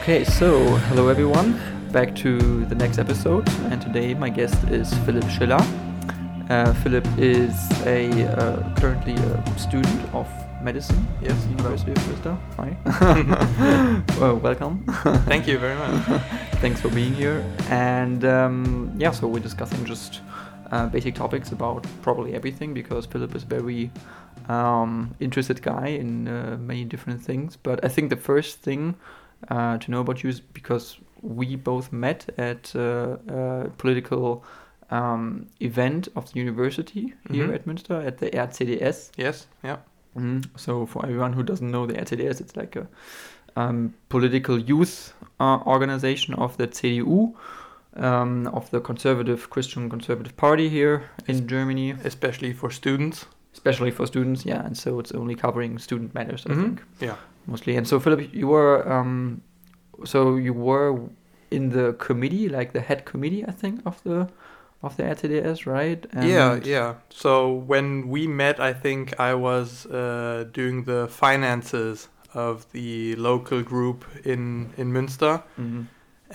Okay, so hello everyone, back to the next episode, and today my guest is Philipp Schiller. Uh, Philipp is a uh, currently a student of medicine. Yes, University of Bristol. Hi. well, welcome. Thank you very much. Thanks for being here. And um, yeah, so we're discussing just uh, basic topics about probably everything because Philipp is very um, interested guy in uh, many different things. But I think the first thing uh, to know about you is because we both met at uh, a political um, event of the university here Mhm. at Münster at the RCDS. Yes, yeah. Mhm. So for everyone who doesn't know the RCDS, it's like a um, political youth uh, organization of the CDU, um, of the conservative Christian Conservative Party here in Germany, Especially for students. especially for students. Yeah, and so it's only covering student matters, I Mhm. think, Yeah. Mostly. And so Philipp, you were um, so you were in the committee, like the head committee, I think, of the of the RCDS, right? yeah, And- yeah. So when we met, I think I was uh, doing the finances of the local group in in Münster, Mhm.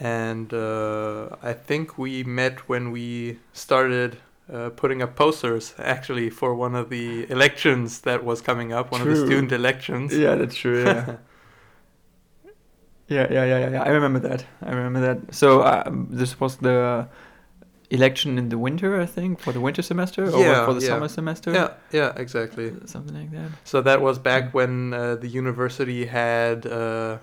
and uh, I think we met when we started. Uh, putting up posters actually for one of the elections that was coming up, one of the student elections. Yeah, that's true. Yeah. yeah, yeah, yeah, yeah, yeah. I remember that. I remember that. So um, this was the election in the winter, I think, for the winter semester or Yeah, for the yeah. summer semester. yeah, yeah, exactly. something like that. So that was back when uh, the university had uh,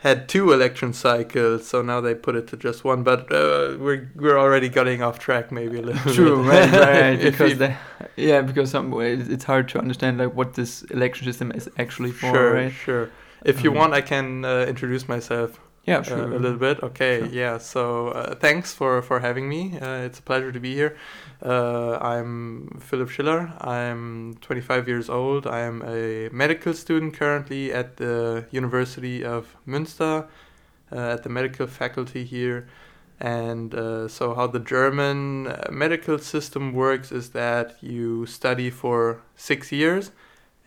had two election cycles. So now they put it to just one. But uh, we're we're already getting off track, maybe a little. True, bit. right, right. Because you- they, yeah, because some ways it's hard to understand like what this election system is actually for, sure, right? sure. If you Um, want, I can uh, introduce myself Yeah, uh, a little bit. Okay, Sure. yeah. So uh, thanks for for having me. Uh, it's a pleasure to be here. Uh, I'm Philipp Schiller. I'm 25 years old. I am a medical student currently at the University of Münster, uh, at the medical faculty here. And uh, so, how the German medical system works is that you study for six years,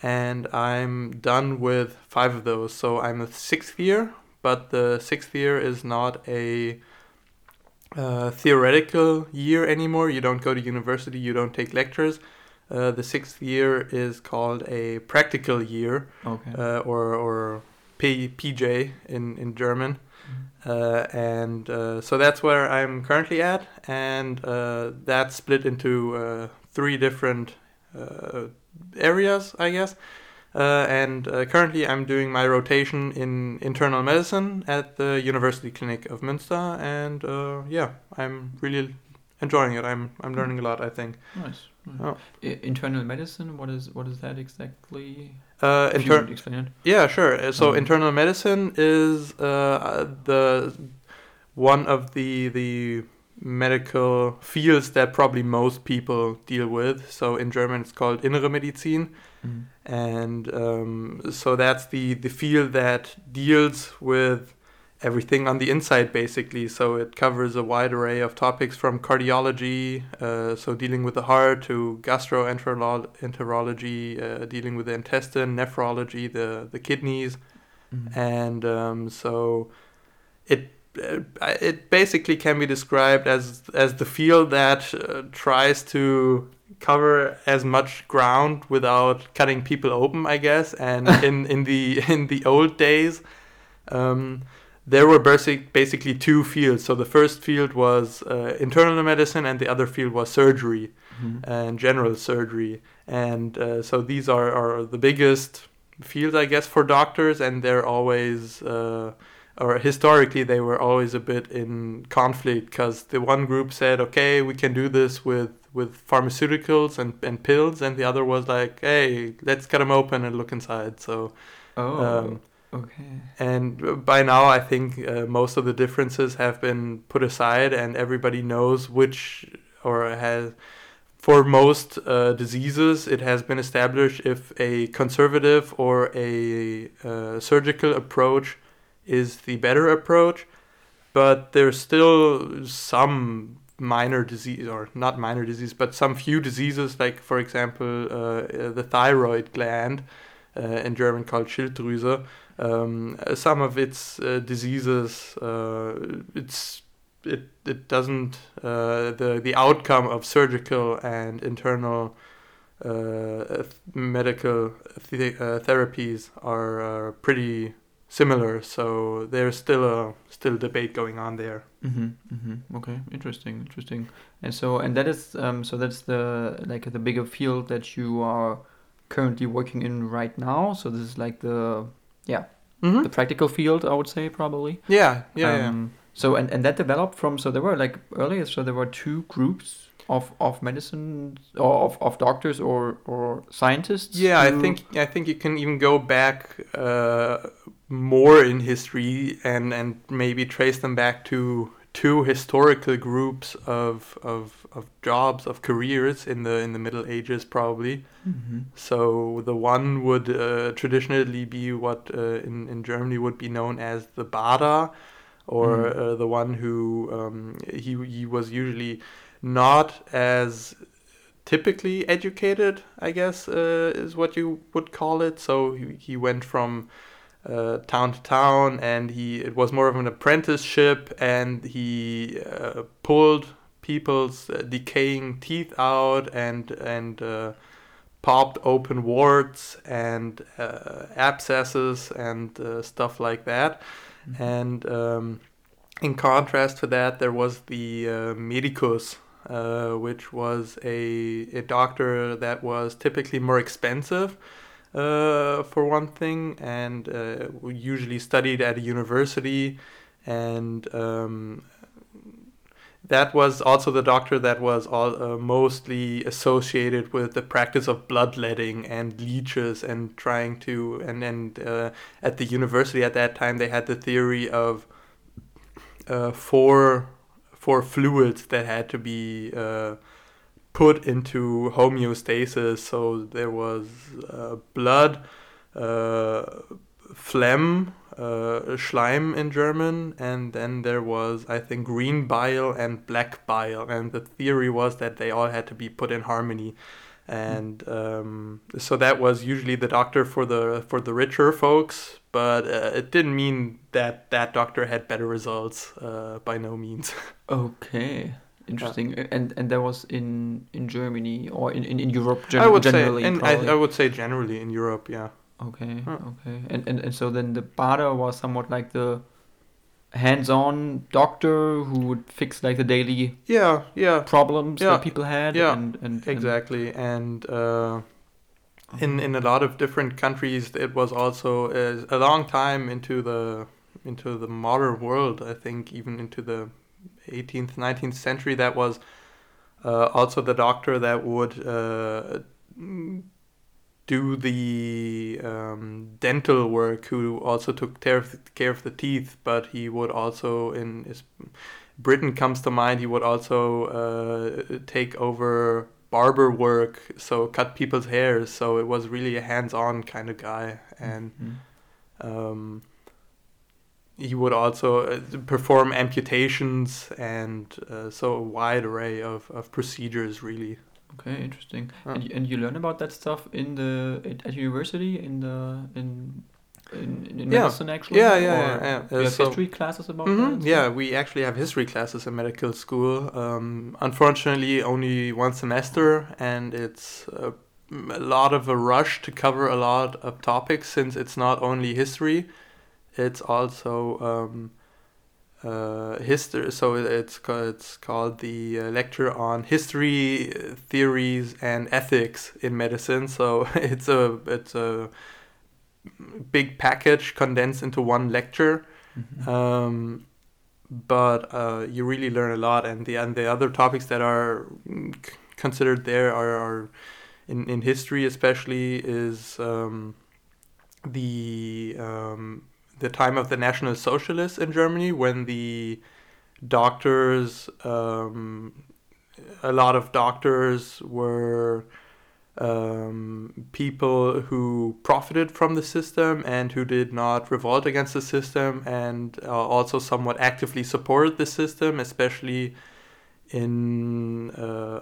and I'm done with five of those. So, I'm a sixth year, but the sixth year is not a uh, theoretical year anymore. You don't go to university, you don't take lectures. Uh, the sixth year is called a practical year, Okay. uh, or or P- PJ in in German, uh, and uh, so that's where I'm currently at, and uh, that's split into uh, three different uh, areas, I guess. Uh, and uh, currently, I'm doing my rotation in internal medicine at the University Clinic of Münster, and uh, yeah, I'm really enjoying it. I'm I'm learning a lot. I think. nice. Oh. Internal medicine. What is what is that exactly? Uh, inter- explain it. Yeah, sure. Uh, So Um, internal medicine is uh, the one of the the medical fields that probably most people deal with. So in German, it's called innere Medizin, Mm. And um, so that's the the field that deals with everything on the inside, basically. So it covers a wide array of topics from cardiology, uh, so dealing with the heart, to gastroenterology, uh, dealing with the intestine, nephrology, the the kidneys, Mm. and um, so it uh, it basically can be described as as the field that uh, tries to cover as much ground without cutting people open, I guess. And in in the in the old days, um, there were basic, basically two fields. So the first field was uh, internal medicine, and the other field was surgery Mhm. and general surgery. And uh, so these are, are the biggest fields, I guess, for doctors, and they're always, uh, or historically, they were always a bit in conflict because the one group said, okay, we can do this with, with pharmaceuticals and, and pills, and the other was like, hey, let's cut them open and look inside. So, Oh. um, okay. and by now, I think uh, most of the differences have been put aside, and everybody knows which or has. For most uh, diseases, it has been established if a conservative or a uh, surgical approach is the better approach, but there's still some minor disease, or not minor disease, but some few diseases, like for example, uh, uh, the thyroid gland, uh, in German called Schilddrüse. Um, some of its uh, diseases, uh, it's it it doesn't uh, the the outcome of surgical and internal medical th- therapies are pretty similar. So there's still a still debate going on there. Mm-hmm, mm-hmm. Okay, interesting, interesting. And so and that is um, so that's the like the bigger field that you are currently working in right now. So this is like the yeah mm-hmm. the practical field I would say probably. Yeah, yeah, um, yeah. So and, and that developed from so there were like earlier so there were two groups of, of medicine or of, of doctors or, or scientists. Yeah, I think I think you can even go back uh, more in history and, and maybe trace them back to two historical groups of, of, of jobs of careers in the in the Middle Ages probably. Mm-hmm. So the one would uh, traditionally be what uh, in in Germany would be known as the Bader or mm. uh, the one who um, he he was usually not as typically educated, I guess uh, is what you would call it. So he, he went from uh, town to town, and he it was more of an apprenticeship, and he uh, pulled people's uh, decaying teeth out and and uh, popped open warts and uh, abscesses and stuff like that Mm-hmm. And um, in contrast to that, there was the uh, medicus, uh, which was a, a doctor that was typically more expensive. Uh, for one thing, and uh, usually studied at a university, and um, that was also the doctor that was all, uh, mostly associated with the practice of bloodletting and leeches and trying to and and uh, at the university at that time they had the theory of uh, four four fluids that had to be uh, put into homeostasis. So there was uh, blood uh, phlegm uh, Schleim in German, and then there was, I think, green bile and black bile, and the theory was that they all had to be put in harmony, and um, so that was usually the doctor for the for the richer folks, but uh, it didn't mean that that doctor had better results uh, by no means. okay. Interesting, yeah. and and that was in in Germany or in, in, in Europe gen- I would generally. Say, and I, I would say generally in Europe, yeah. Okay, huh. okay. And, and and so then the Bader was somewhat like the hands-on doctor who would fix like the daily yeah yeah problems yeah. that people had yeah and, and exactly and, uh, in in a lot of different countries it was also a, a long time into the into the modern world i think even into the 18th 19th century that was uh, also the doctor that would uh, do the um, dental work, who also took care of, care of the teeth, but he would also in his Britain comes to mind. He would also uh, take over barber work, so cut people's hair. So it was really a hands-on kind of guy, and mm-hmm. um, he would also uh, perform amputations and uh, so a wide array of, of procedures really. Okay, interesting. And, you, and you learn about that stuff in the at university in the in in, in yeah. medicine actually. Yeah, yeah, yeah. yeah. Uh, you have so, history classes about mm-hmm, that. Yeah, we actually have history classes in medical school. Um, unfortunately, only one semester, and it's uh, a lot of a rush to cover a lot of topics since it's not only history, it's also um, uh, history. So it's it's called the uh, lecture on history, theories, and ethics in medicine. So it's a it's a big package condensed into one lecture. Mm-hmm. Um, but uh, you really learn a lot, and the and the other topics that are considered there are, are in in history especially is um, the um, the time of the National Socialists in Germany when the doctors, um, a lot of doctors were um, people who profited from the system and who did not revolt against the system and uh, also somewhat actively supported the system, especially in uh,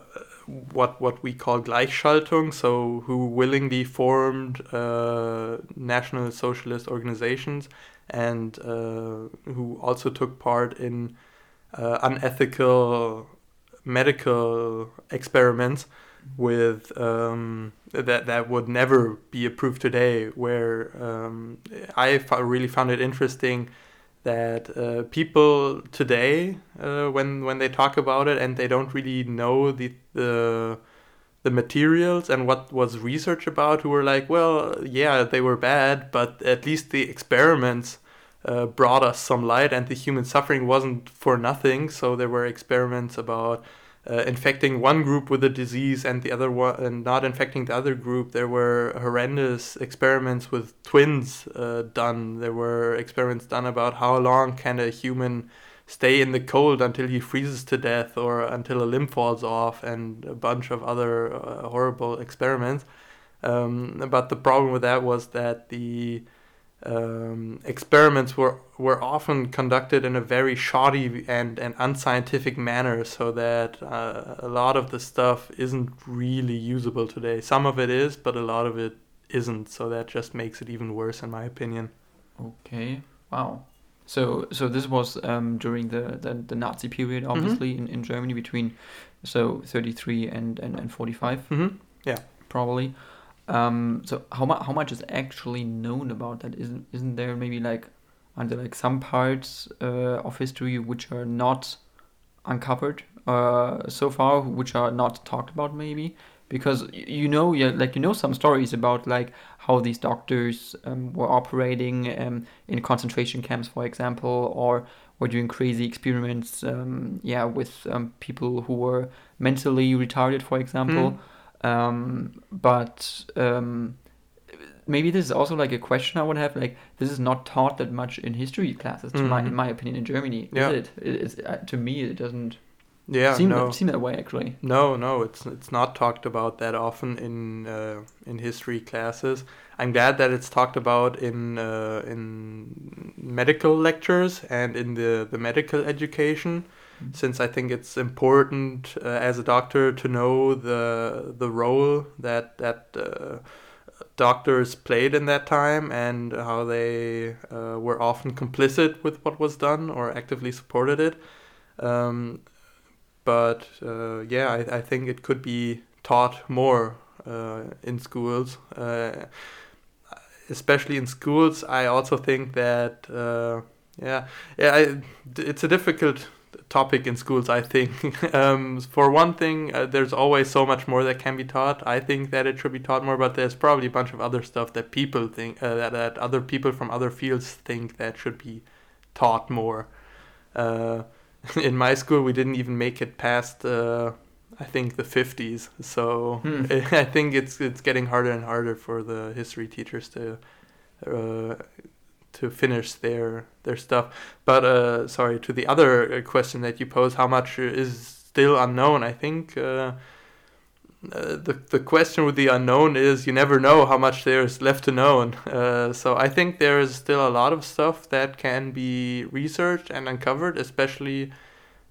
what what we call Gleichschaltung, so who willingly formed uh, national socialist organizations and uh, who also took part in uh, unethical medical experiments with um, that that would never be approved today. Where um, I really found it interesting that uh, people today, uh, when when they talk about it and they don't really know the the the materials and what was research about, who were like, well, yeah, they were bad, but at least the experiments uh, brought us some light, and the human suffering wasn't for nothing. So there were experiments about uh, infecting one group with a disease and the other one and not infecting the other group. There were horrendous experiments with twins uh, done. There were experiments done about how long can a human stay in the cold until he freezes to death or until a limb falls off, and a bunch of other uh, horrible experiments. Um, but the problem with that was that the um, experiments were were often conducted in a very shoddy and, and unscientific manner, so that uh, a lot of the stuff isn't really usable today. Some of it is, but a lot of it isn't. So that just makes it even worse, in my opinion. Okay. Wow. So so this was um, during the, the, the Nazi period, Mm-hmm. obviously in, in Germany between so 33 and and, and 45 Mm-hmm. probably. Um, so how much how much is actually known about that? Isn't isn't there maybe like are there like some parts uh, of history which are not uncovered uh, so far, which are not talked about maybe? Because you know, yeah, like you know some stories about like how these doctors um, were operating um, in concentration camps, for example, or were doing crazy experiments, um, yeah, with um, people who were mentally retarded, for example. Um, but um, maybe this is also like a question I would have. Like, this is not taught that much in history classes, to my, in my opinion, in Germany. Yeah. Is it? it is, uh, to me, it doesn't Yeah, seem, no. that, seem that way, actually. No, no, it's it's not talked about that often in uh, in history classes. I'm glad that it's talked about in uh, in medical lectures and in the, the medical education. Since I think it's important uh, as a doctor to know the the role that that uh, doctors played in that time and how they uh, were often complicit with what was done or actively supported it. Um, but uh, yeah, I, I think it could be taught more uh, in schools, uh, especially in schools. I also think that yeah, yeah, I, it's a difficult topic in schools. I think um, for one thing, uh, there's always so much more that can be taught. I think that it should be taught more, but there's probably a bunch of other stuff that people think uh, that, that other people from other fields think that should be taught more. Uh, in my school, we didn't even make it past, uh, I think, the 50s. So Hmm. I think it's it's getting harder and harder for the history teachers to uh, to finish their their stuff. But uh, sorry, to the other uh, question that you posed, how much is still unknown? I think. Uh, uh, the the question with the unknown is you never know how much there's left to know. Uh, so I think there is still a lot of stuff that can be researched and uncovered, especially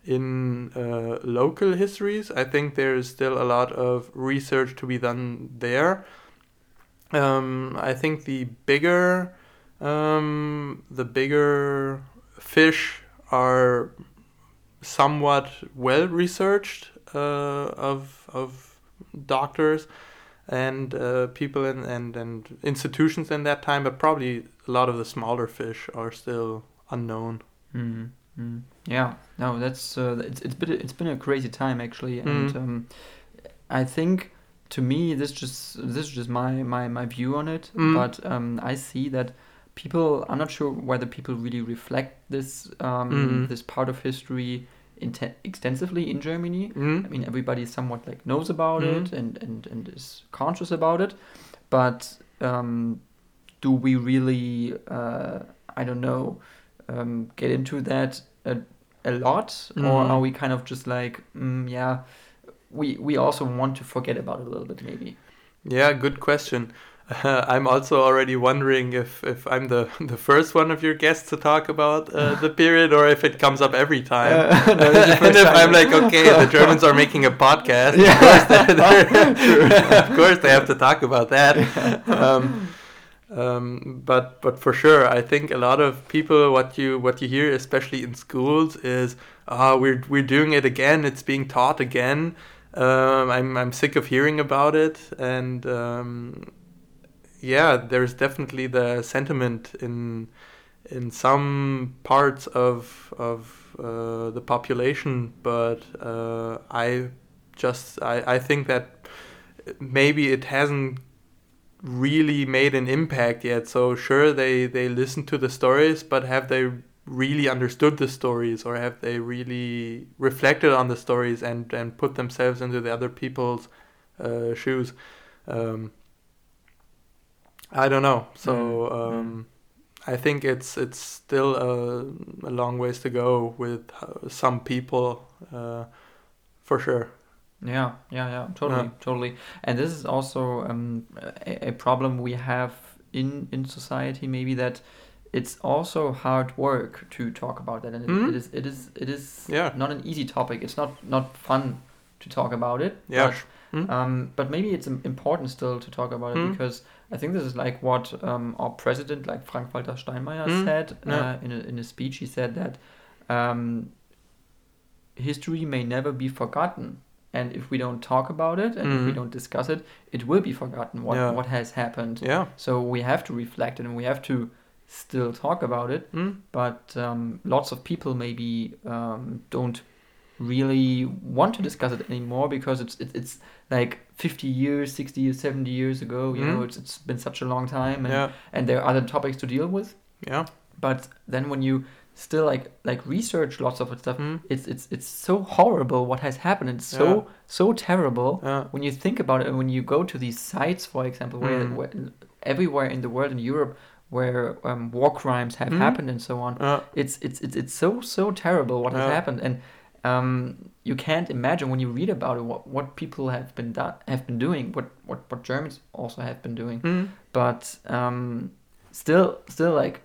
in uh, local histories. I think there is still a lot of research to be done there. Um, I think the bigger um, the bigger fish are somewhat well researched uh, of of doctors and uh, people and, and and institutions in that time, but probably a lot of the smaller fish are still unknown. Mm, mm. Yeah, no, that's uh, it's it's been a, it's been a crazy time actually, and Mhm. um, I think to me this just this is just my my my view on it, Mm. but um, I see that people I'm not sure whether people really reflect this um, Mhm. this part of history inte- extensively in Germany. Mm? I mean, everybody somewhat like knows about Mhm. it and, and, and is conscious about it, but um, do we really? Uh, I don't know. Um, get into that a, a lot, or are we kind of just like, mm, yeah, we we also want to forget about it a little bit, maybe. Yeah, good question. Uh, I'm also already wondering if, if I'm the, the first one of your guests to talk about uh, the period or if it comes up every time. Uh, no, and if time. I'm like, okay, the Germans are making a podcast. Yeah. Of, course they, they're- of course they have to talk about that. Um, um, but but for sure, I think a lot of people what you what you hear, especially in schools, is ah we're we're doing it again. It's being taught again. Um, I'm I'm sick of hearing about it, and um, yeah, there's definitely the sentiment in in some parts of of uh, the population, but uh, I just I, I think that maybe it hasn't really made an impact yet. So sure they they listen to the stories, but have they really understood the stories or have they really reflected on the stories and and put themselves into the other people's uh, shoes? Um, I don't know. So Mm, um, I think it's it's still a, a long ways to go with some people, uh, for sure. Yeah, yeah, yeah, totally, Yeah. totally. And this is also um, a, a problem we have in in society. Maybe that it's also hard work to talk about that, and it, Mhm. it is it is it is Yeah. not an easy topic. It's not not fun to talk about it. Yeah. but, Mm. um, but maybe it's important still to talk about it Mm. because I think this is like what um, our president, like Frank Walter Steinmeier, Mm. said Yeah. uh, in a, in a speech. He said that um, history may never be forgotten, and if we don't talk about it and if we Mhm. don't discuss it, it will be forgotten what Yeah. what has happened. Yeah. So we have to reflect and we have to still talk about it. Mm. But um, lots of people maybe um, don't really want to discuss it anymore because it's it, it's like 50 years, 60 years, 70 years ago. You know, Mhm. it's it's been such a long time, and Yeah. and there are other topics to deal with. Yeah. But then when you still like like research lots of stuff, Mm. it's it's it's so horrible what has happened. It's so Yeah. so terrible Yeah. when you think about it. And when you go to these sites, for example, where, Mm. where everywhere in the world in Europe where um, war crimes have Mm. happened and so on, it's it's it's it's so so terrible what has happened and um, you can't imagine when you read about it what, what people have been do- have been doing what, what what Germans also have been doing Mm. but um, still still like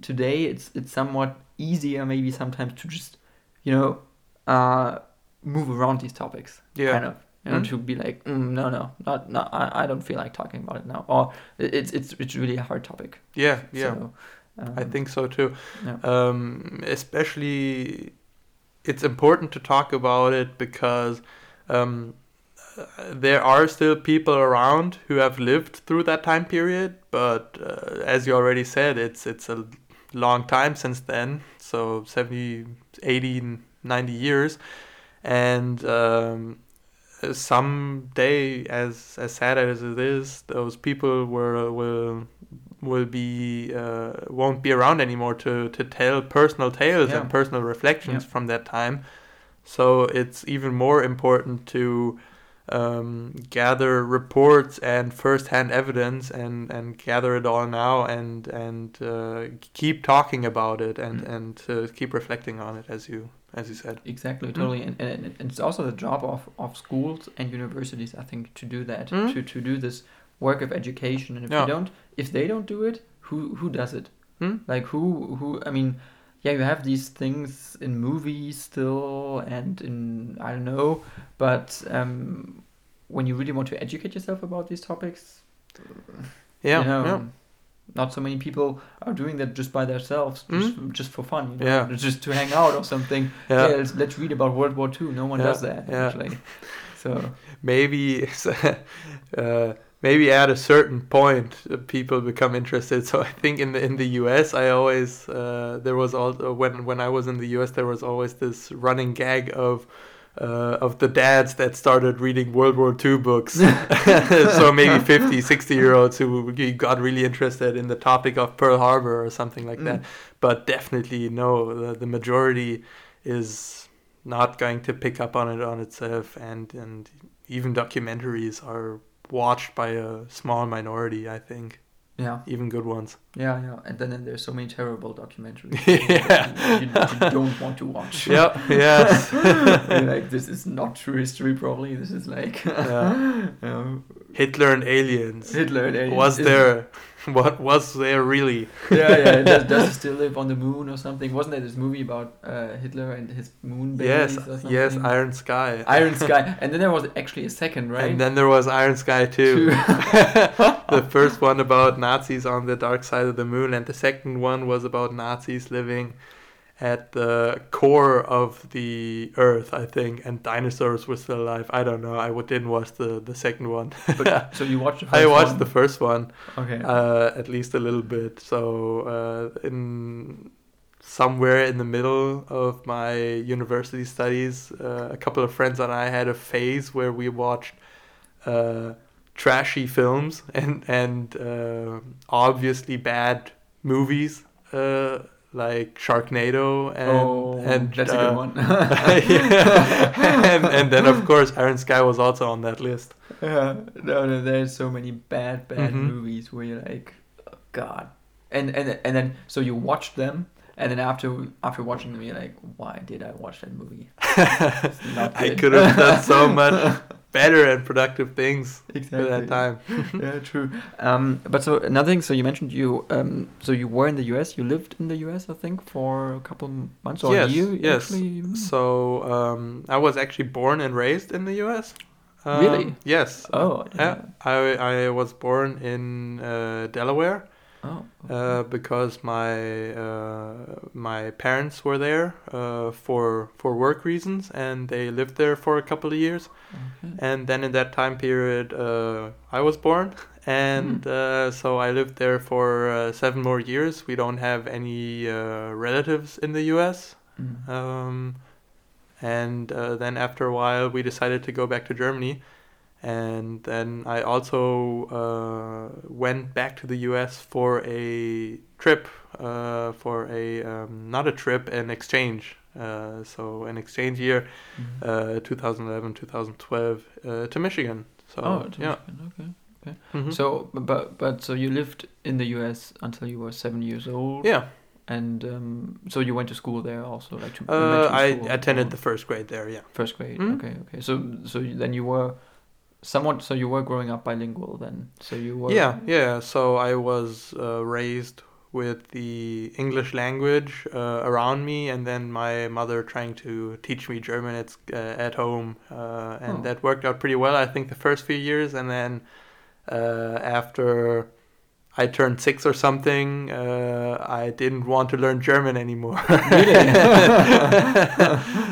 today it's it's somewhat easier maybe sometimes to just you know uh, move around these topics Yeah. kind of you know Mm. to be like mm, no no not no I, I don't feel like talking about it now or it's it's it's really a hard topic Yeah. Yeah. so, I um, think so too. yeah. Um, especially, it's important to talk about it because um, there are still people around who have lived through that time period. But uh, as you already said, it's it's a long time since then. So 70, 80, 90 years. And um, someday, as as sad as it is, those people were will will be uh, won't be around anymore to to tell personal tales Yeah. and personal reflections Yeah. from that time. So it's even more important to um, gather reports and first-hand evidence and, and gather it all now and and uh, keep talking about it and Mm. and uh, keep reflecting on it as you as you said. Exactly, Mm. totally, and, and, and it's also the job of, of schools and universities, I think, to do that, Mm. to, to do this work of education. And if Yeah. you don't, if they don't do it, who who does it? Hmm? Like who who? I mean, yeah, you have these things in movies still, and in I don't know, but um, when you really want to educate yourself about these topics, Yeah, you know, yeah. not so many people are doing that just by themselves, just, just for fun, you know? Yeah. just to hang out or something. Yeah. Yeah, let's, let's read about World War II. No one Yeah, does that yeah. actually. So maybe uh, maybe at a certain point uh, people become interested so i think in the in the us i always uh, there was also when when i was in the us there was always this running gag of uh, of the dads that started reading World War II books. so maybe 50, 60 year olds who got really interested in the topic of Pearl Harbor or something like that. Mm. But definitely, no, the, the majority is not going to pick up on it on itself. And, and even documentaries are watched by a small minority, I think. Yeah, even good ones. yeah, yeah. And then, then there's so many terrible documentaries Yeah. you, you, you don't want to watch. Yep. Yes. Like this is not true history. Probably this is like Yeah. um, Hitler and aliens. Hitler. and aliens. Was there? What was there really? yeah, yeah. Does, does he still live on the moon or something? Wasn't there this movie about uh, Hitler and his moon babies Yes. or something? Yes. Iron Sky. Iron Sky. And then there was actually a second, right? And then there was Iron Sky too. The first one about Nazis on the dark side of the moon, and the second one was about Nazis living at the core of the Earth, I think, and dinosaurs were still alive. I don't know. I didn't watch the, the second one. But, so you watched the first I watched one? the first one Okay. uh, at least a little bit. So uh, in somewhere in the middle of my university studies, uh, a couple of friends and I had a phase where we watched uh, trashy films and and uh, obviously bad movies uh, like Sharknado and oh, and that's a uh, good one. yeah. and and then of course Iron Sky was also on that list. Yeah, no, no, there's so many bad, bad Mhm. movies where you're like, oh, God, and and and then so you watch them, and then after after watching them, you're like, why did I watch that movie? I could have done so much better and productive things Exactly. at that time. yeah, true. Um, but so another thing. So you mentioned you. Um, so you were in the U.S. You lived in the U.S. I think for a couple months or yes, a year. yes. Actually. So um, I was actually born and raised in the U.S. Um, Really? Yes. Oh. Yeah, I I was born in uh, Delaware Oh. uh, because my uh, my parents were there uh, for for work reasons and they lived there for a couple of years. okay. And then in that time period, uh, I was born, and uh, so I lived there for uh, seven more years. We don't have any uh, relatives in the U.S. Mm. Um, and uh, then after a while, we decided to go back to Germany. And then I also uh, went back to the U.S. for a trip, uh, for a um, not a trip, an exchange. Uh, so an exchange year, Mhm. uh, 2011, 2012, uh, to Michigan. So oh, to yeah. Michigan, okay. Mhm. So, but but so you lived in the U.S. until you were seven years old. yeah, And um, so you went to school there also, like to uh, I attended or the first grade there. Yeah. first grade. Mhm. Okay, okay. So so then you were somewhat. So you were growing up bilingual then. So you were. Yeah, yeah. So I was uh, raised with the English language uh, around me, and then my mother trying to teach me German at uh, at home, uh, and Oh. that worked out pretty well. I think the first few years, and then uh, after I turned six or something, uh, I didn't want to learn German anymore.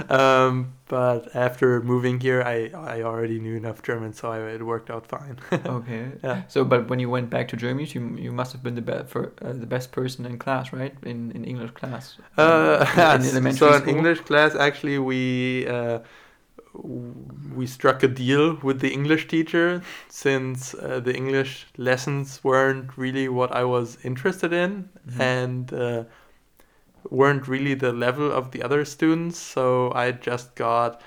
um, but after moving here, I I already knew enough German, so I, it worked out fine. Okay. Yeah. So, but when you went back to Germany, you you must have been the best for uh, the best person in class, right? In in English class. Uh, in, in so in school? English class, actually, we uh, we struck a deal with the English teacher since uh, the English lessons weren't really what I was interested in Mhm. and uh, weren't really the level of the other students. So I just got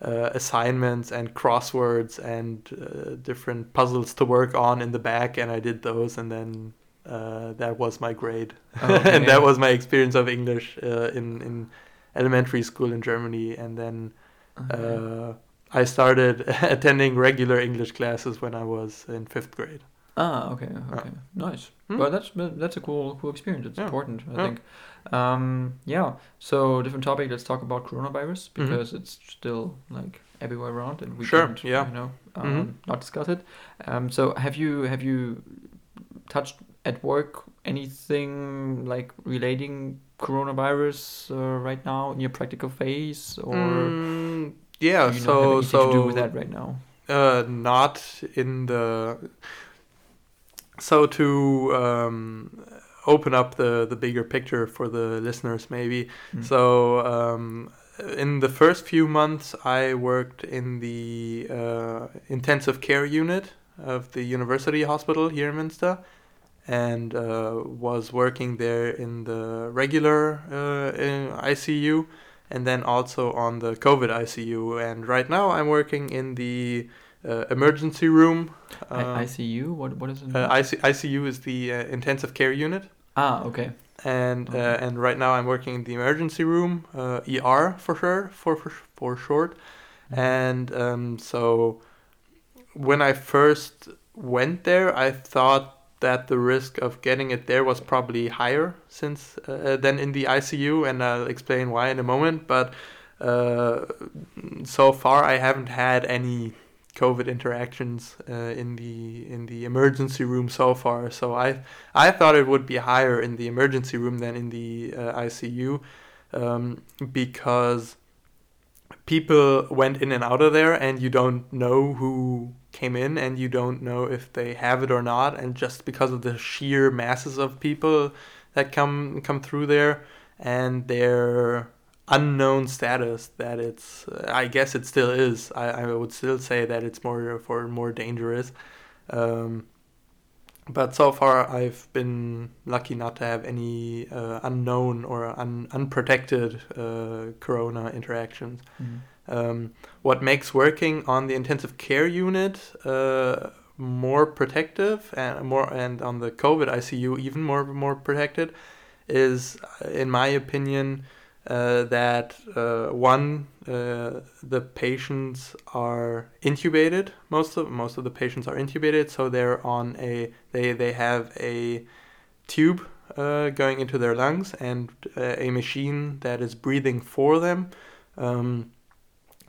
uh, assignments and crosswords and uh, different puzzles to work on in the back, and I did those, and then. Uh, that was my grade, Okay. and that was my experience of English uh, in in elementary school in Germany, and then Okay. uh, I started attending regular English classes when I was in fifth grade. Ah, okay, okay, nice. Hmm. Well, that's that's a cool cool experience. It's Yeah. important, I Yeah. think. Um, yeah. So different topic. Let's talk about coronavirus Mhm. because it's still like everywhere around, and we Sure, can't, yeah. you know, um, Mhm. not discuss it. Um, so have you have you touched at work anything like relating coronavirus uh, right now in your practical phase, or Mm, yeah, do you so so to do with that right now? Uh, not in the. So to um, open up the the bigger picture for the listeners, maybe. Mm. So um, in the first few months, I worked in the uh, intensive care unit of the university hospital here in Münster, and uh, was working there in the regular uh, in ICU, and then also on the COVID ICU. And right now, I'm working in the uh, emergency room. I- Um, ICU. What what is it? uh, IC- ICU is the uh, intensive care unit, ah, okay. and Okay. uh, and right now I'm working in the emergency room, uh, ER for sure, for for, for short. Mhm. And um, so when I first went there, I thought that the risk of getting it there was probably higher since uh, than in the ICU, and I'll explain why in a moment. But uh, so far, I haven't had any COVID interactions uh, in the in the emergency room so far. So I I thought it would be higher in the emergency room than in the uh, ICU um, because people went in and out of there and you don't know who came in and you don't know if they have it or not and just because of the sheer masses of people that come come through there and their unknown status that it's I guess it still is. I, I would still say that it's more for more dangerous. Um, but so far I've been lucky not to have any uh, unknown or un- unprotected uh, corona interactions. Mhm. Um, what makes working on the intensive care unit uh, more protective and more and on the COVID ICU even more more protected is, in my opinion, uh, that uh, one uh, the patients are intubated. Most of most of the patients are intubated, so they're on a they they have a tube uh, going into their lungs and a machine that is breathing for them. Um,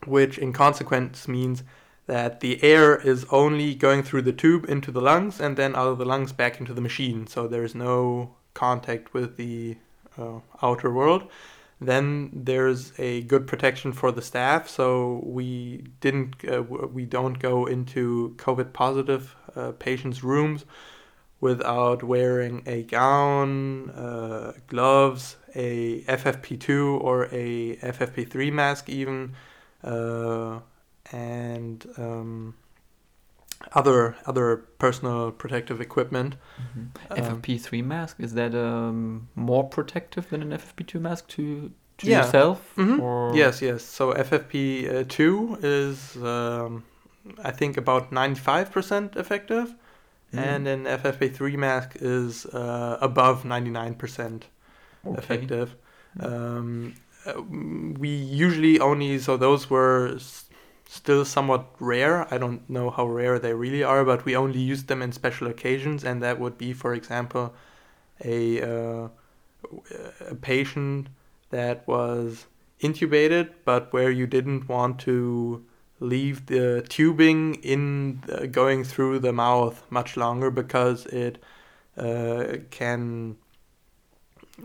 which in consequence means that the air is only going through the tube into the lungs and then out of the lungs back into the machine. So there's no contact with the uh, outer world. Then there's a good protection for the staff, so we didn't, uh, we don't go into COVID positive uh, patients' rooms without wearing a gown, uh, gloves, a FFP2 or a FFP3 mask, even uh, and um, other other personal protective equipment. Mhm. Um, FFP3 mask is that um, more protective than an FFP2 mask to to Yeah. yourself? Mhm. Or Yes, yes. So FFP2 is, um, I think, about 95% effective, Mm. and an FFP3 mask is uh, above 99% Okay. effective. Mm. Um, we usually only so those were still somewhat rare. I don't know how rare they really are, but we only used them in special occasions, and that would be, for example, a uh, a patient that was intubated, but where you didn't want to leave the tubing in the, going through the mouth much longer because it uh, can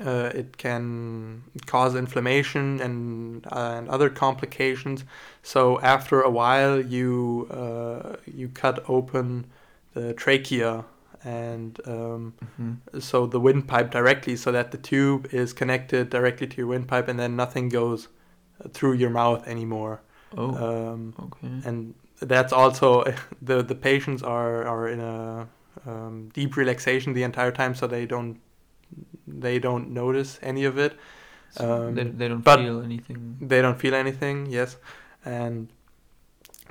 uh, it can cause inflammation and uh, and other complications. So after a while, you uh, you cut open the trachea and um, Mhm. so the windpipe directly, so that the tube is connected directly to your windpipe, and then nothing goes through your mouth anymore. Oh, Um, okay. and that's also the the patients are are in a um, deep relaxation the entire time, so they don't they don't notice any of it. So um, they, they don't feel anything. They don't feel anything. Yes, and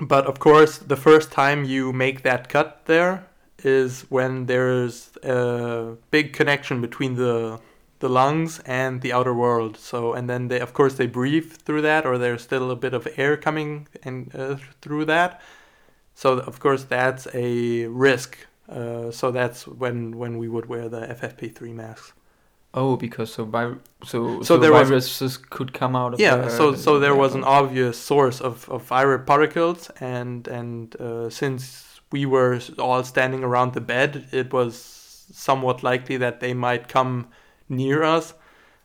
but of course, the first time you make that cut there is when there's a big connection between the the lungs and the outer world. So and then they of course they breathe through that, or there's still a bit of air coming and uh, through that. So of course that's a risk. Uh, so that's when when we would wear the FFP3 masks. Oh, because so vi- so So there was- viruses could come out of yeah so so there was an obvious source of, of viral particles and and uh, since we were all standing around the bed it was somewhat likely that they might come near us.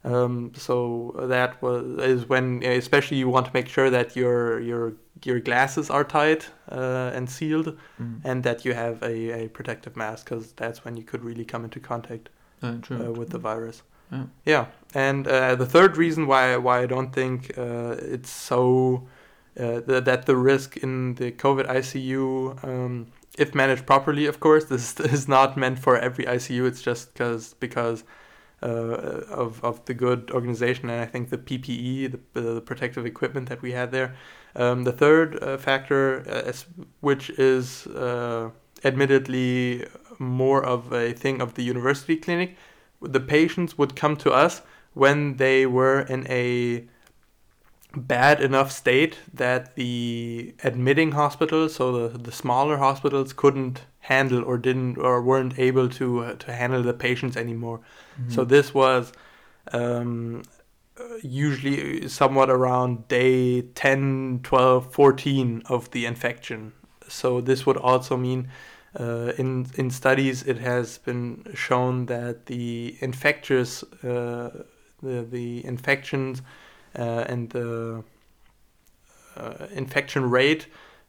Um, so that was is when especially you want to make sure that your your your glasses are tight uh, and sealed Mm. and that you have a, a protective mask because that's when you could really come into contact Uh, true. uh, with the virus. Yeah. Yeah, and uh, the third reason why why I don't think uh, it's so uh, th- that the risk in the COVID ICU, um, if managed properly, of course, this is not meant for every ICU. It's just because because uh, of of the good organization, and I think the PPE, the, the protective equipment that we had there. Um, the third uh, factor, uh, which is uh, admittedly more of a thing of the university clinic, the patients would come to us when they were in a bad enough state that the admitting hospitals, so the, the smaller hospitals, couldn't handle or didn't or weren't able to uh, to handle the patients anymore. Mm-hmm. So this was um, usually somewhat around day 10, 12, 14 of the infection. So this would also mean uh, in in studies it has been shown that the infectious uh, the the infections uh, and the uh, infection rate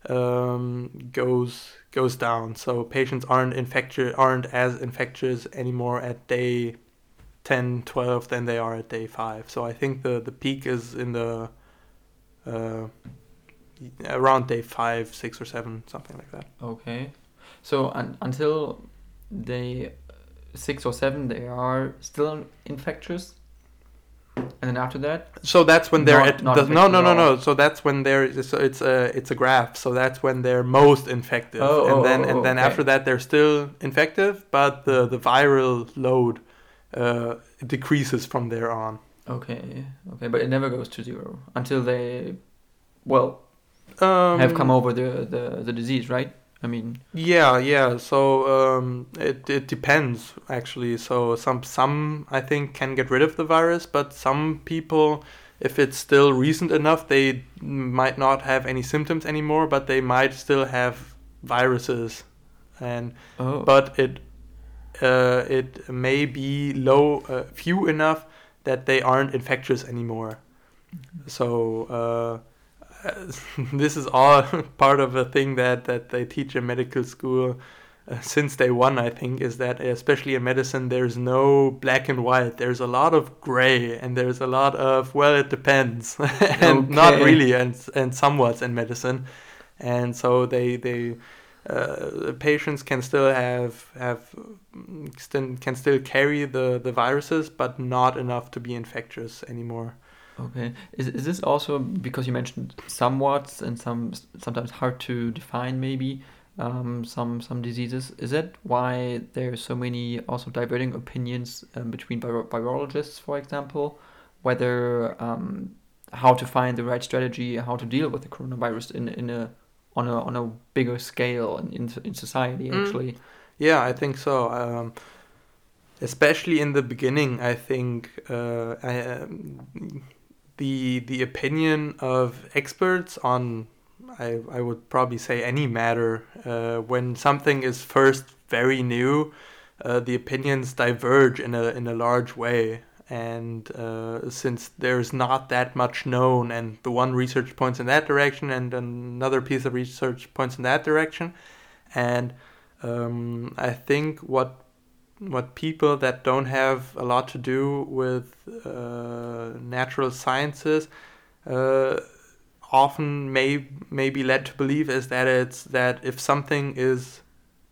um, goes goes down. So patients aren't infectious aren't as infectious anymore at day 10, 12 than they are at day five. So I think the the peak is in the uh, around day five, six or seven, something like that. Okay, so un- until day six or seven, they are still infectious. And then after that so that's when they're not, at not the, no no no no. so that's when they're it's, it's a it's a graph so that's when they're most infective. Oh, and oh, then oh, and then okay. after that they're still infective but the the viral load uh, decreases from there on. Okay okay. But it never goes to zero until they well um, have come over the, the the disease right I mean, yeah, yeah. So um, it it depends actually. So some some I think can get rid of the virus, but some people, if it's still recent enough, they might not have any symptoms anymore, but they might still have viruses, and oh. but it uh, it may be low, uh, few enough that they aren't infectious anymore. Mm-hmm. So. Uh, this is all part of a thing that, that they teach in medical school uh, since day one, I think, is that especially in medicine, there's no black and white. There's a lot of gray, and there's a lot of well, it depends, and okay. not really, and and somewhat in medicine, and so they they. Uh, patients can still have have can still carry the, the viruses, but not enough to be infectious anymore. Okay. Is, is this also because you mentioned somewhat and some sometimes hard to define maybe um, some some diseases? Is that why there are so many also diverging opinions um, between viro- virologists, for example, whether um, how to find the right strategy, how to deal with the coronavirus in in a on a on a bigger scale in in society mm. actually? Mm. Yeah, I think so um, especially in the beginning, I think uh, I, um, the the opinion of experts on I, I would probably say any matter. Uh, when something is first very new uh, the opinions diverge in a in a large way. And uh, since there's not that much known and the one research points in that direction and another piece of research points in that direction. And um, I think what what people that don't have a lot to do with uh, natural sciences uh, often may may be led to believe is that it's that if something is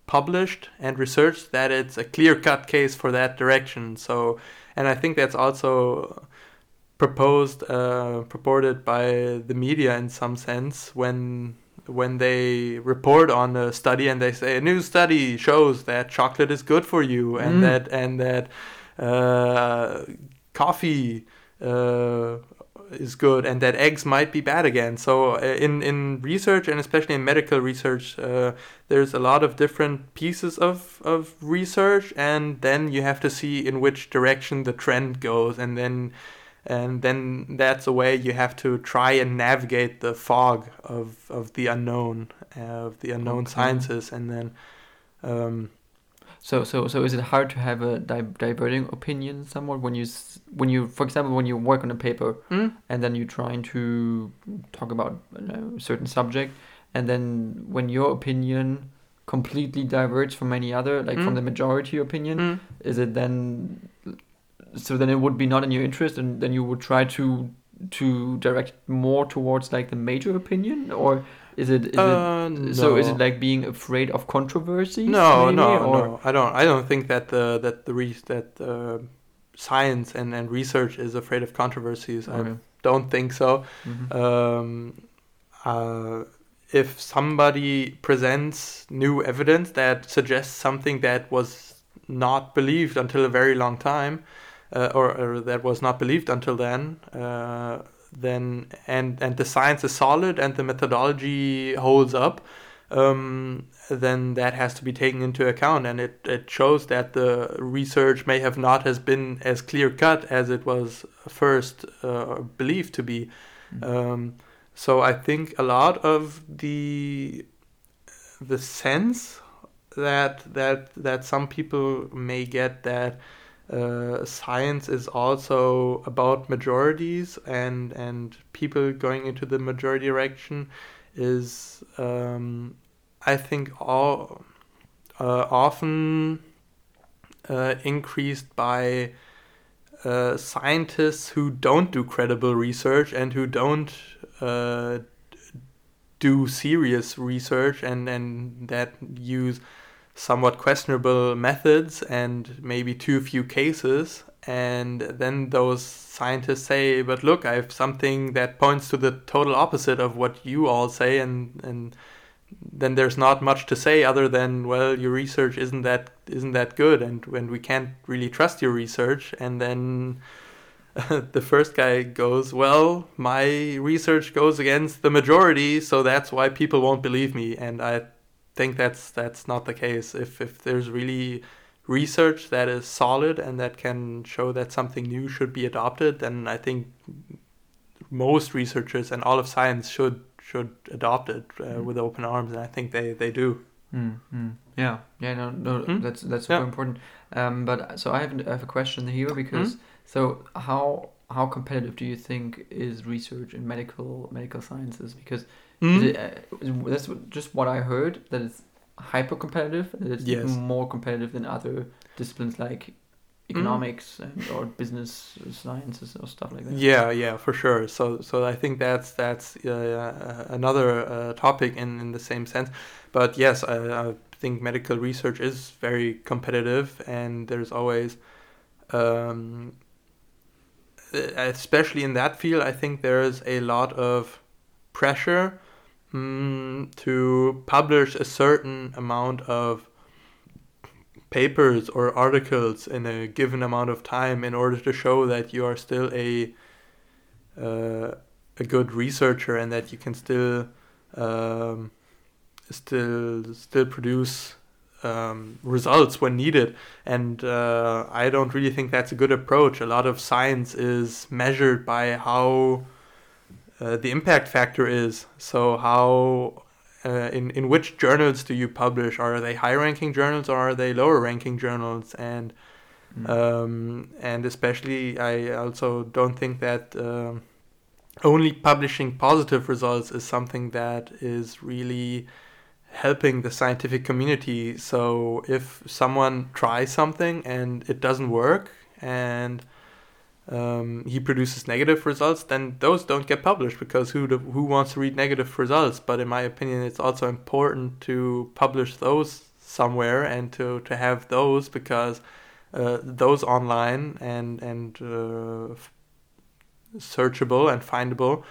published and researched that it's a clear cut case for that direction. So and I think that's also proposed uh, purported by the media in some sense when when they report on a study and they say a new study shows that chocolate is good for you and mm. that and that uh, coffee uh, is good and that eggs might be bad again. So uh, in in research and especially in medical research, uh, there's a lot of different pieces of of research, and then you have to see in which direction the trend goes, and then and then that's a way you have to try and navigate the fog of, of the unknown uh, of the unknown okay. sciences and then um, so so so is it hard to have a di- diverging opinion somewhat when you when you for example when you work on a paper mm? and then you're trying to talk about a certain subject and then when your opinion completely diverges from any other like mm? from hmm? the majority opinion mm? is it then so then it would be not in your interest and then you would try to to direct more towards like the major opinion or is it, is uh, it no. so is it like being afraid of controversy no maybe, no or? no i don't i don't think that the that the re- that uh, science and, and research is afraid of controversies. Okay. I don't think so. Mhm. Um, uh, if somebody presents new evidence that suggests something that was not believed until a very long time, uh, or, or that was not believed until then, uh, then and and the science is solid and the methodology holds up, um, then that has to be taken into account, and it, it shows that the research may have not has been as clear cut as it was first uh, believed to be. Mhm. Um, so I think a lot of the the sense that that that some people may get that uh, science is also about majorities and and people going into the majority direction is um, I think all uh, often uh, increased by uh, scientists who don't do credible research and who don't uh, do serious research and, and that use somewhat questionable methods and maybe too few cases. And then those scientists say but look i have something that points to the total opposite of what you all say and and then there's not much to say other than well your research isn't that isn't that good and when we can't really trust your research. And then the first guy goes well my research goes against the majority so that's why people won't believe me. And i think that's that's not the case if if there's really research that is solid and that can show that something new should be adopted then i think most researchers and all of science should should adopt it uh, Mm. with open arms and i think they they do Mm, mm. Yeah, yeah, no, no, Mm. that's that's super Yeah. important. Um, but so I have, I have a question here because Mm. so how how competitive do you think is research in medical medical sciences? Because Mm. is it, uh, that's just what I heard that it's hyper competitive. That it's Yes. more competitive than other disciplines like economics and or business sciences or stuff like that. Yeah, yeah, for sure. So, so I think that's that's uh, another uh, topic in in the same sense. But yes, I, I think medical research is very competitive, and there's always, um, especially in that field, I think there's a lot of pressure mm, to publish a certain amount of papers or articles in a given amount of time in order to show that you are still a uh, a good researcher and that you can still um, still still produce um, results when needed. And uh, I don't really think that's a good approach. A lot of science is measured by how uh, the impact factor is. So how uh, in in which journals do you publish? Are they high ranking journals or are they lower ranking journals? And Mm. um, and especially I also don't think that um, only publishing positive results is something that is really helping the scientific community. So if someone tries something and it doesn't work and um, he produces negative results, then those don't get published because who who wants to read negative results? But in my opinion, it's also important to publish those somewhere and to, to have those because uh, those online and and uh, searchable and findable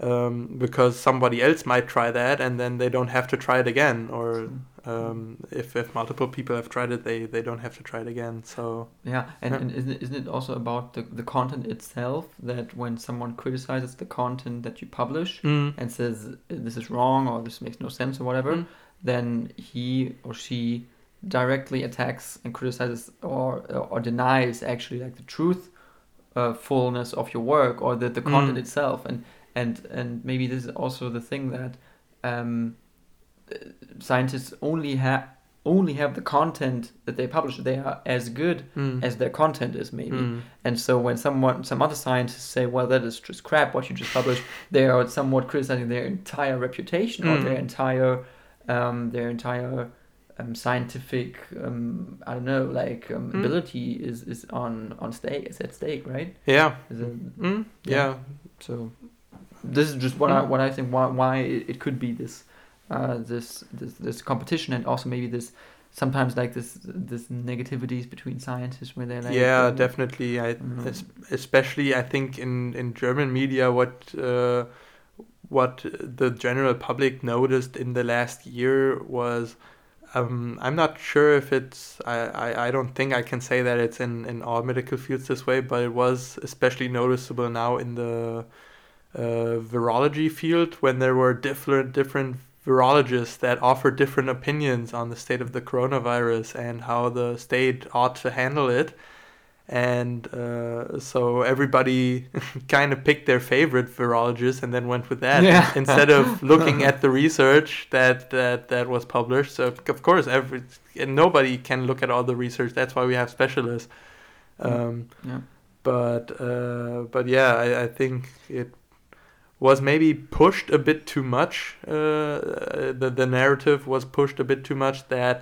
um, because somebody else might try that and then they don't have to try it again or um, if, if multiple people have tried it they, they don't have to try it again so Yeah, and, Yeah. and isn't, it, isn't it also about the, the content itself that when someone criticizes the content that you publish and says this is wrong or this makes no sense or whatever, Mm. then he or she directly attacks and criticizes or or denies actually like the truth uh, fullness of your work or the, the content Mm. itself and and and maybe this is also the thing that um, uh, scientists only have only have the content that they publish they are as good Mm. as their content is maybe Mm. and so when someone some other scientists say well that is just crap what you just published they are somewhat criticizing their entire reputation or Mm. their entire um, their entire um, scientific um, I don't know like um, Mm. ability is, is on on stake is at stake right yeah is it, mm. Yeah. yeah so this is just what I Mm. what I think why why it, it could be this uh, this this this competition and also maybe this sometimes like this this negativities between scientists where they're like yeah, um, definitely. I Mhm. especially I think in in German media, what uh, what the general public noticed in the last year was. Um, I'm not sure if it's. I, I, I don't think I can say that it's in, in all medical fields this way, but it was especially noticeable now in the uh, virology field when there were different different virologists that offer different opinions on the state of the coronavirus and how the state ought to handle it. And uh, so everybody kind of picked their favorite virologist and then went with that Yeah. instead of looking at the research that, that that was published. So of course, every and nobody can look at all the research. That's why we have specialists. Um, yeah but uh, but yeah, I, I think it was maybe pushed a bit too much. Uh, the the narrative was pushed a bit too much that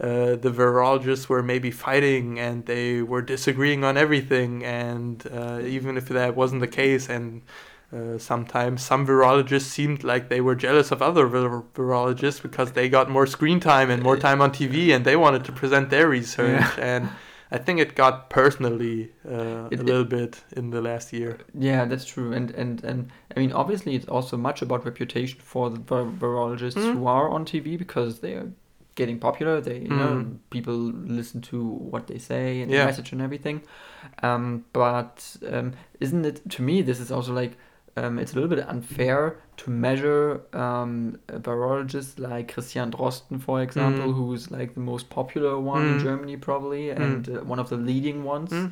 uh, the virologists were maybe fighting and they were disagreeing on everything, and uh, even if that wasn't the case, and uh, sometimes some virologists seemed like they were jealous of other vir- virologists because they got more screen time and more time on TV, and they wanted to present their research Yeah. and. I think it got personally uh, It- a little bit in the last year. Yeah, that's true, and and and I mean, obviously, it's also much about reputation for the vir- virologists Mm. who are on TV because they are getting popular. They, you know, Mm. people listen to what they say and Yeah. the message and everything. Um, but um, isn't it to me? This is also like um, it's a little bit unfair to measure um, a virologist like Christian Drosten, for example, Mm. who's like the most popular one in Mm. Germany probably, and uh, one of the leading ones Mm.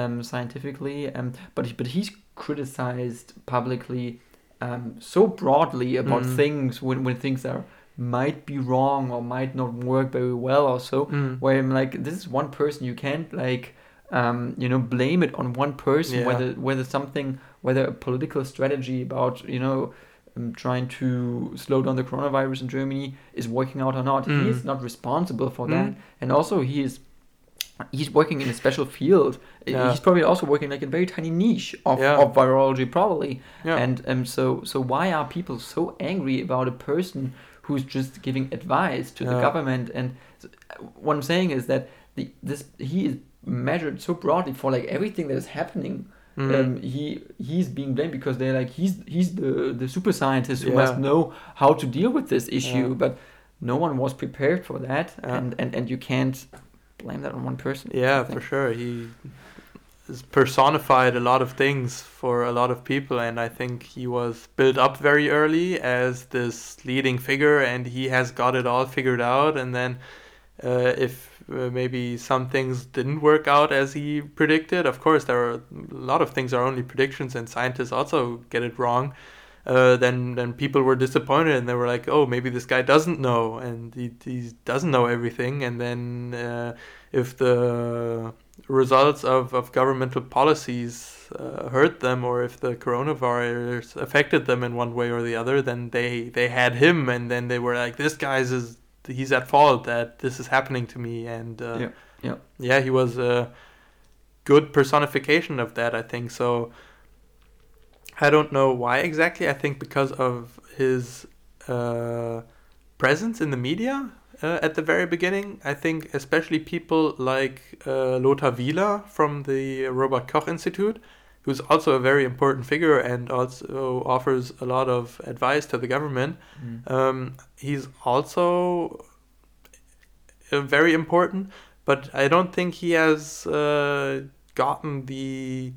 um, scientifically. Um, but he- but he's criticized publicly um, so broadly about Mm. things when, when things are might be wrong or might not work very well or so. Mm. Where I'm like, this is one person. You can't like um, you know blame it on one person Yeah. whether whether something whether a political strategy about you know. Um, trying to slow down the coronavirus in Germany is working out or not. He Mm. is not responsible for Mm. that, and also he is he's working in a special field. Yeah. He's probably also working like in a very tiny niche of, Yeah. of virology, probably. And um, so so why are people so angry about a person who's just giving advice to the government? And uh, what I'm saying is that the this he is measured so broadly for like everything that is happening. Mm. Um, he he's being blamed because they're like he's he's the the super scientist who Yeah. must know how to deal with this issue, Yeah. but no one was prepared for that, Yeah. and, and and you can't blame that on one person. Yeah, for sure. He has personified a lot of things for a lot of people, and I think he was built up very early as this leading figure, and he has got it all figured out. And then, uh, if uh, maybe some things didn't work out as he predicted, of course, there are a lot of things are only predictions, and scientists also get it wrong. Uh, then then people were disappointed and they were like, oh, maybe this guy doesn't know and he, he doesn't know everything. And then uh, if the results of, of governmental policies uh, hurt them or if the coronavirus affected them in one way or the other, then they, they had him and then they were like, this guy's is he's at fault that this is happening to me. And uh, Yeah, yeah. yeah, he was a good personification of that, I think. So I don't know why exactly. I think because of his uh, presence in the media uh, at the very beginning. I think especially people like uh, Lothar Wieler from the Robert Koch Institute, who's also a very important figure and also offers a lot of advice to the government. Mm. Um, he's also very important, but I don't think he has uh, gotten the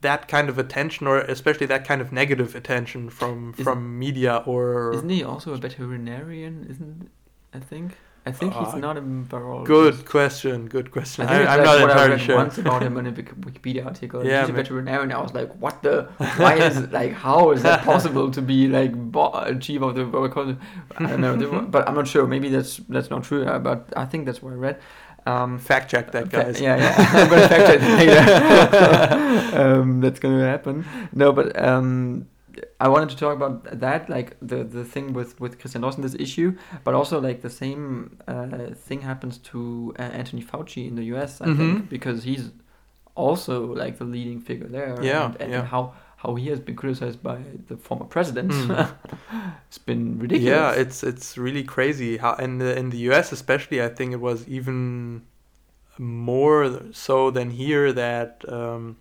that kind of attention, or especially that kind of negative attention from Isn't- from media or. Isn't he also a veterinarian? Isn't I think I think he's Uh, not a virologist. Good question. Good question. I think I, I'm like not what I read sure. once about him in a Wikipedia article. Yeah, he's a veterinarian. I was like, what the? Why is it like? How is that possible to be like bo- chief of the? I don't know, but I'm not sure. Maybe that's that's not true. uh, But I think that's what I read. Um, Fact check that, Fa- guys. Yeah, yeah. I'm gonna fact check later. um, that's gonna happen. No, but um, I wanted to talk about that, like the the thing with with Christian Drosten, this issue, but also like the same uh, thing happens to uh, Anthony Fauci in the U.S. I Mhm. think because he's also like the leading figure there. Yeah, and, and yeah. how how he has been criticized by the former president. Mm. it's been ridiculous. Yeah, it's it's really crazy how in the in the U.S. especially, I think it was even more so than here that um,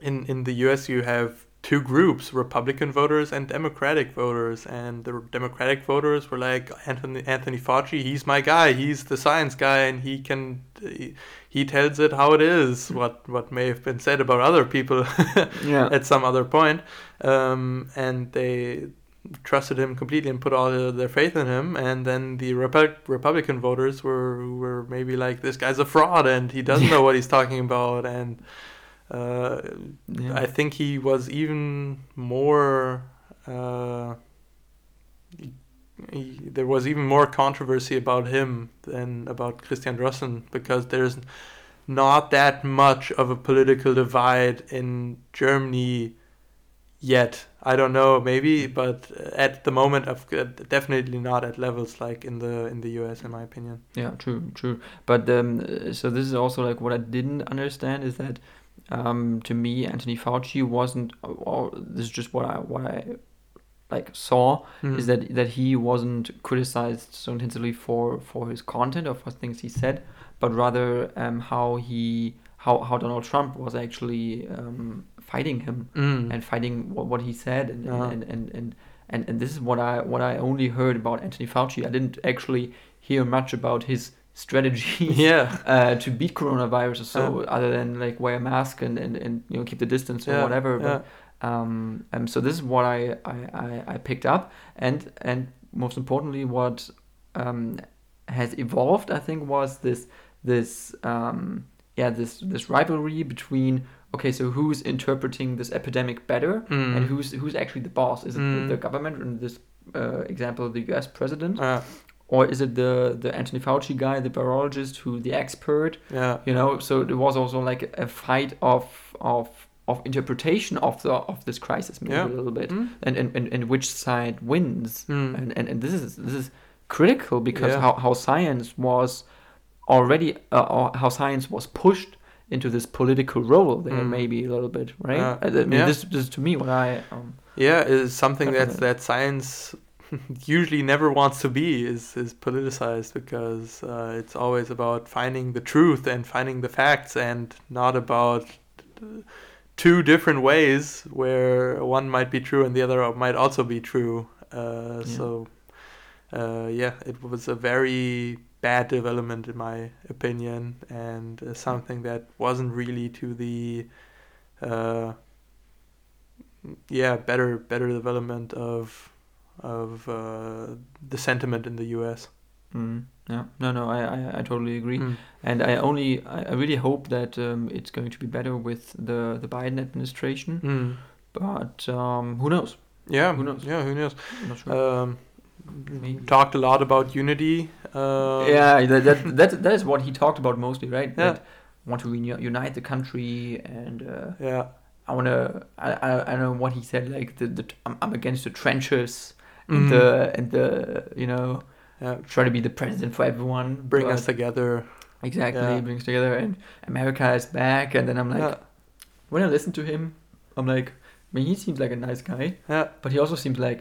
in in the U.S. you have two groups republican voters and democratic voters and the democratic voters were like anthony anthony fauci he's my guy he's the science guy and he can he, he tells it how it is what what may have been said about other people Yeah. at some other point um, and they trusted him completely and put all their- their faith in him and then the Repu- republican voters were were maybe like this guy's a fraud and he doesn't know what he's talking about and uh, Yeah. I think he was even more. Uh, he, he- there was even more controversy about him than about Christian Drosten because there's not that much of a political divide in Germany yet. I don't know, maybe, but at the moment, of definitely not at levels like in the in the US, in my opinion. Yeah, true, true. But um, so this is also like what I didn't understand is that um, to me Anthony Fauci wasn't, or this is just what I what I like saw Mm. is that that he wasn't criticized so intensely for for his content or for things he said, but rather um, how he how how Donald Trump was actually um, fighting him Mm. and fighting what, what he said and, Yeah. and, and, and, and and this is what I what I only heard about Anthony Fauci. I didn't actually hear much about his strategy yeah. uh, to beat coronavirus or so, Yeah. other than like wear a mask and, and, and you know keep the distance or Yeah, whatever. yeah. But um, um, so this is what I, I, I, I picked up, and and most importantly, what um, has evolved, I think, was this this um, yeah this this rivalry between okay, so who's interpreting this epidemic better, Mm. and who's who's actually the boss? Is it Mm. the, the government, in this uh, example, the U.S. president, Uh, or is it the the Anthony Fauci guy, the virologist, who the expert? yeah. you know so there was also like a fight of of of interpretation of the of this crisis maybe Yeah. a little bit Mm. and, and and and which side wins Mm. and, and and this is this is critical because Yeah. how, how science was already uh, or how science was pushed into this political role there Mm. maybe a little bit right Yeah. I, mean Yeah. this, this is to me what i um, Yeah, is something that's that science usually never wants to be is is politicized because uh, it's always about finding the truth and finding the facts and not about uh, two different ways where one might be true and the other might also be true. Uh, Yeah. So uh, yeah, it was a very bad development in my opinion and uh, something that wasn't really to the uh, yeah better better development of of uh, the sentiment in the U.S. mm, yeah no no I, I i totally agree Mm. and i only i, really hope that um, it's going to be better with the the biden administration Mm. but um, who knows Yeah, Who knows? Yeah, who knows? Sure. Um, talked a lot about unity. Um, yeah, that, that that that is what he talked about mostly, right? Yeah. That want to uni- unite the country, and uh, Yeah. I want to. I, I I don't know what he said. Like the, the I'm, I'm against the trenches Mhm. and the and the you know Yeah. try to be the president for everyone. Bring but- us together. exactly Yeah. brings together, and America is back. And then I'm like, yeah. when I listen to him, I'm like, I mean, he seems like a nice guy, Yeah. but he also seems like,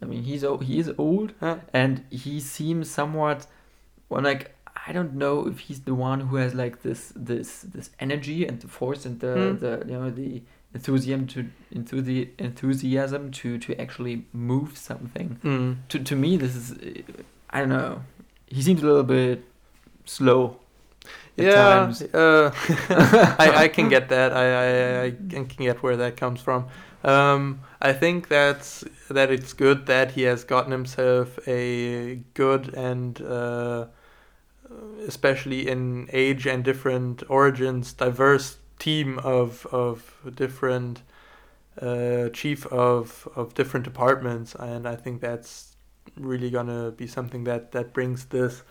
I mean, he's he is old, Yeah. and he seems somewhat well like I don't know if he's the one who has like this this this energy and the force and the, Hmm. the you know the enthusiasm to enthusi- enthusiasm to to actually move something. Mm. To to me this is I don't know. He seems a little bit slow. at Yeah, times. uh, I, I can get that. I, I, I can get where that comes from. Um, I think that's that it's good that he has gotten himself a good and uh, especially in age and different origins, diverse team of of different uh, chief of of different departments, and I think that's really gonna be something that that brings this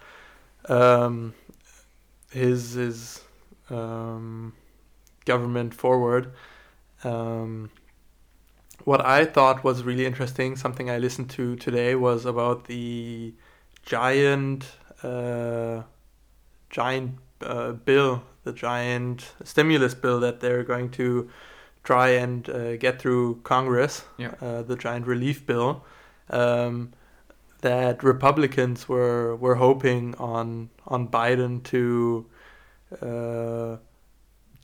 um, his his um, government forward. Um, what I thought was really interesting, something I listened to today, was about the giant uh, giant uh, bill, the giant stimulus bill that they're going to try and uh, get through Congress Yeah. uh, the giant relief bill. Um, that Republicans were were hoping on on Biden to uh,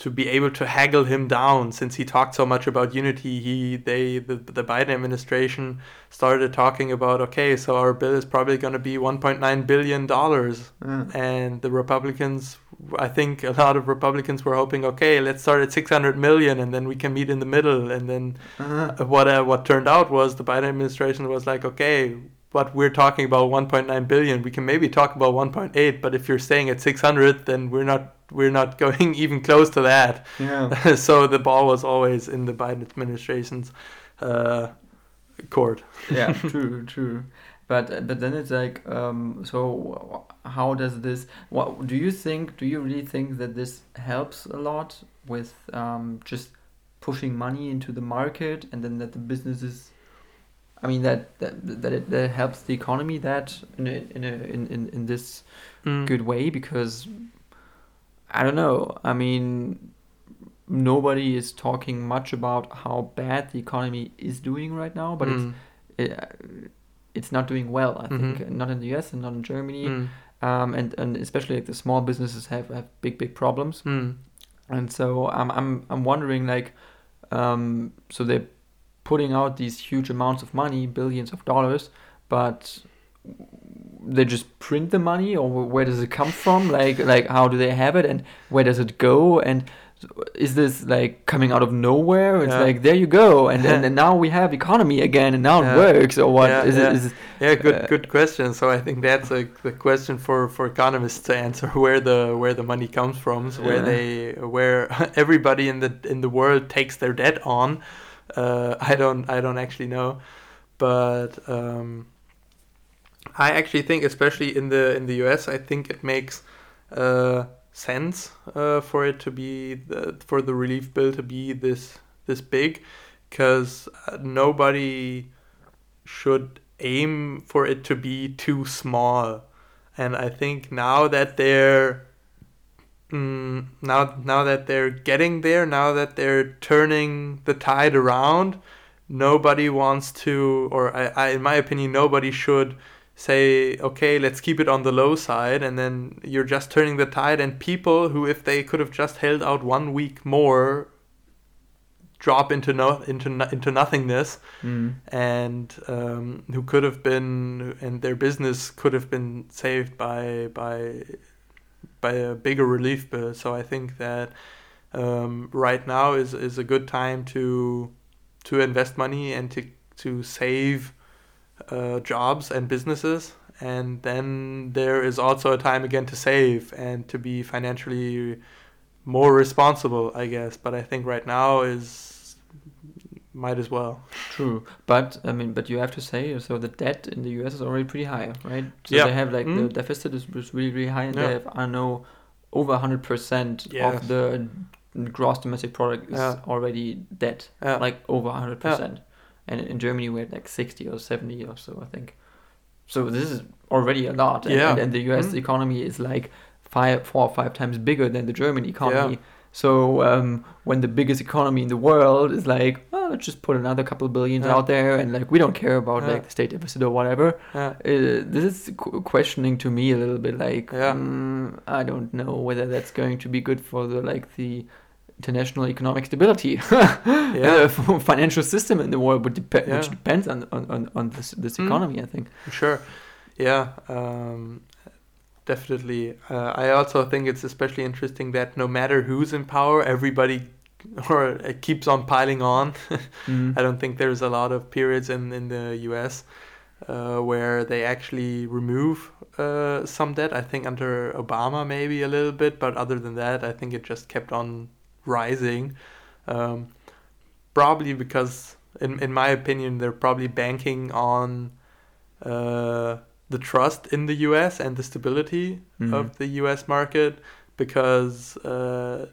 to be able to haggle him down since he talked so much about unity. He they the, the Biden administration started talking about okay, so our bill is probably going to be 1.9 billion dollars, Yeah. and the Republicans. I think a lot of Republicans were hoping, okay, let's start at 600 million, and then we can meet in the middle, and then Uh-huh. uh, what uh, what turned out was the Biden administration was like, okay, what we're talking about 1.9 billion, we can maybe talk about 1.8, but if you're staying at 600, then we're not we're not going even close to that. Yeah. so the ball was always in the Biden administration's uh, court. yeah, true, true. But but then it's like, um, so how does this? What do you think? Do you really think that this helps a lot with um, just pushing money into the market, and then that the businesses? I mean that that that it that helps the economy that in a, in a, in, in in this Mm. good way because I don't know. I mean, nobody is talking much about how bad the economy is doing right now, but it's Mm. it, it's not doing well. I think Mhm. not in the U.S. and not in Germany, Mm. um, and and especially like the small businesses have, have big big problems. Mm. And so I'm I'm I'm wondering like, um, so they're putting out these huge amounts of money, billions of dollars, but they just print the money, or where does it come from? Like like how do they have it, and where does it go? And is this like coming out of nowhere? It's Yeah. like there you go, and, and and now we have economy again, and now Yeah. it works, or what? Yeah, is it? Is it Yeah, good Uh, good question. So I think that's a the question for, for economists to answer where the where the money comes from, so where they where everybody in the in the world takes their debt on. Uh, I don't I don't actually know, but um, I actually think, especially in the in the U.S., I think it makes uh, sense uh, for it to be the, for the relief bill to be this this big, because nobody should aim for it to be too small. And I think now that they're mm, now now that they're getting there, now that they're turning the tide around, nobody wants to, or I, I in my opinion, nobody should say, okay, let's keep it on the low side, and then you're just turning the tide, and people who, if they could have just held out one week more, drop into no into into nothingness Mm. and um, who could have been and their business could have been saved by by by a bigger relief bill. So I think that um, right now is is a good time to to invest money and to to save uh, jobs and businesses. And then there is also a time again to save and to be financially more responsible, I guess. But I think right now is might as well. True, but I mean, but you have to say so the debt in the U.S. is already pretty high, right? So Yeah. they have like the Mm. deficit is, is really really high, and Yeah. they have I know over hundred percent Yes. of the gross domestic product is Yeah. already debt, Yeah. like over hundred percent. And in Germany we had like sixty or seventy or so, I think. So this is already a lot, and, Yeah. and, and the U.S. Mm. economy is like five, four or five times bigger than the German economy. Yeah. So um, when the biggest economy in the world is like, oh, let's just put another couple of billions Yeah. out there, and like we don't care about Yeah. like the state deficit or whatever. Yeah. Uh, this is qu- questioning to me a little bit. Like, mm, I don't know whether that's going to be good for the like the international economic stability, Yeah. uh, financial system in the world, but dep- Yeah. which depends on on, on, this this Mm. economy. I think. Sure. Yeah. Um, definitely. Uh, I also think it's especially interesting that no matter who's in power, everybody or it keeps on piling on. Mm. I don't think there's a lot of periods in in the U.S. Uh, where they actually remove uh, some debt. I think under Obama maybe a little bit, but other than that, I think it just kept on rising. Um, probably because, in in my opinion, they're probably banking on uh, the trust in the U.S. and the stability Mhm. of the U.S. market because uh,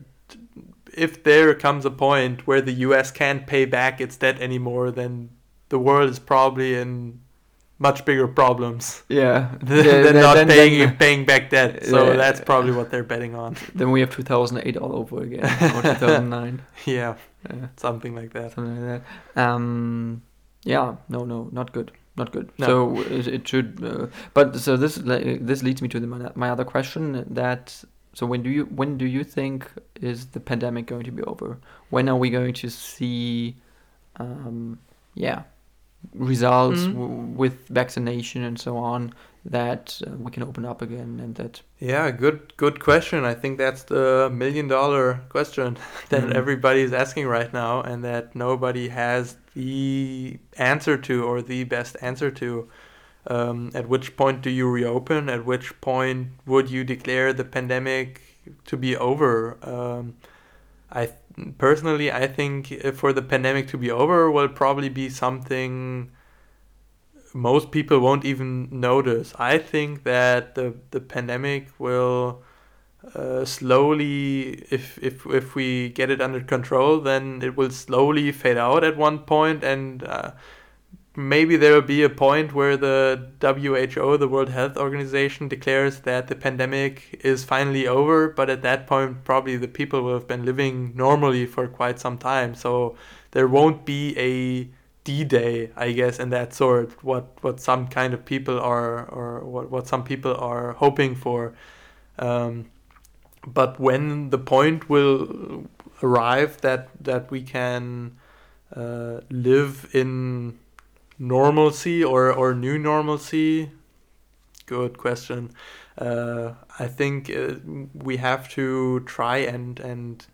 if there comes a point where the U.S. can't pay back its debt anymore, then the world is probably in much bigger problems Yeah. than, Then- than not then- paying then- paying back debt. So Yeah. that's probably what they're betting on. Then we have 2008 all over again, or 2009. yeah, yeah. something like that. something like that. Um, yeah, no, no, not good, not good. No. So it, it should, uh, but so this this leads me to the, my, my other question. That so when do you when do you think is the pandemic going to be over? When are we going to see, um, yeah, results Mhm. w- with vaccination and so on that uh, we can open up again and that Yeah, good good question. I think that's the million dollar question that Mhm. everybody is asking right now and that nobody has the answer to or the best answer to. Um, at which point do you reopen? At which point would you declare the pandemic to be over? Um, I personally, I think uh, for the pandemic to be over will probably be something most people won't even notice. I think that the the pandemic will uh, slowly, if if if we get it under control, then it will slowly fade out at one point, and uh, maybe there will be a point where the WHO, the World Health Organization, declares that the pandemic is finally over. But at that point, probably the people will have been living normally for quite some time, so there won't be a D-Day, I guess, in that sort. What what some kind of people are, or what what some people are hoping for. Um, but when the point will arrive that that we can uh, live in normalcy or or new normalcy, good question. Uh, I think uh, we have to try and and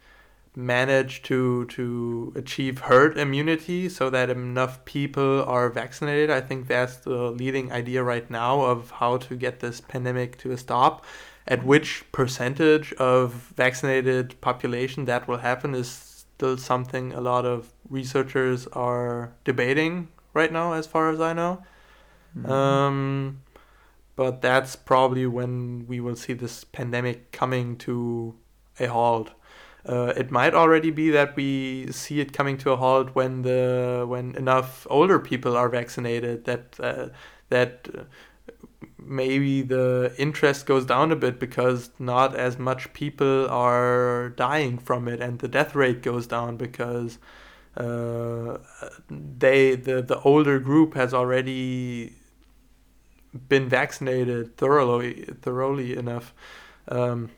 manage to to achieve herd immunity so that enough people are vaccinated. I think that's the leading idea right now of how to get this pandemic to a stop. At which percentage of vaccinated population that will happen is still something a lot of researchers are debating right now, as far as I know. Mm-hmm. Um, but that's probably when we will see this pandemic coming to a halt. Uh, it might already be that we see it coming to a halt when the when enough older people are vaccinated that uh, that uh, maybe the interest goes down a bit because not as much people are dying from it and the death rate goes down because uh, they the the older group has already been vaccinated thoroughly thoroughly enough. Um,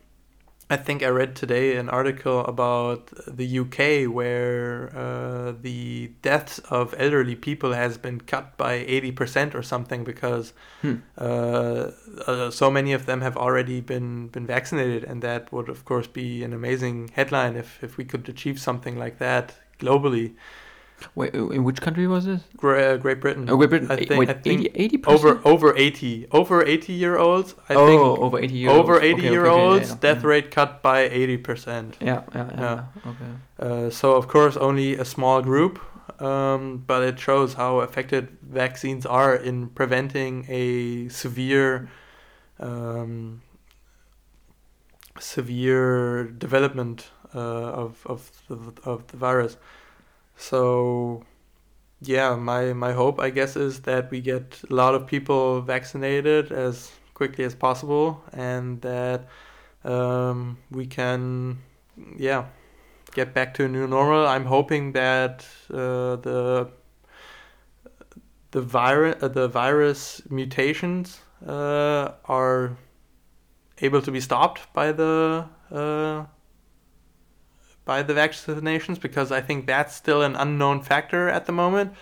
I think I read today an article about the UK where uh, the deaths of elderly people has been cut by 80% or something because Hmm. uh, uh, so many of them have already been, been vaccinated and that would of course be an amazing headline if, if we could achieve something like that globally. Wait, in which country was this? Great, Great Britain. Oh, Great Britain. I think, wait, I think 80 percent. over over 80 over 80 year olds I oh, think over 80 years. over 80 Okay, year okay, okay, olds yeah, yeah. death rate cut by 80% Yeah, yeah, yeah. Yeah. Okay. uh, so of course only a small group um, but it shows how effective vaccines are in preventing a severe um, severe development uh, of, of, the, of the virus. So yeah my, my hope i guess is that we get a lot of people vaccinated as quickly as possible and that um, we can yeah get back to a new normal. I'm hoping that uh, the the virus uh, the virus mutations uh, are able to be stopped by the uh, by the vaccinations because I think that's still an unknown factor at the moment.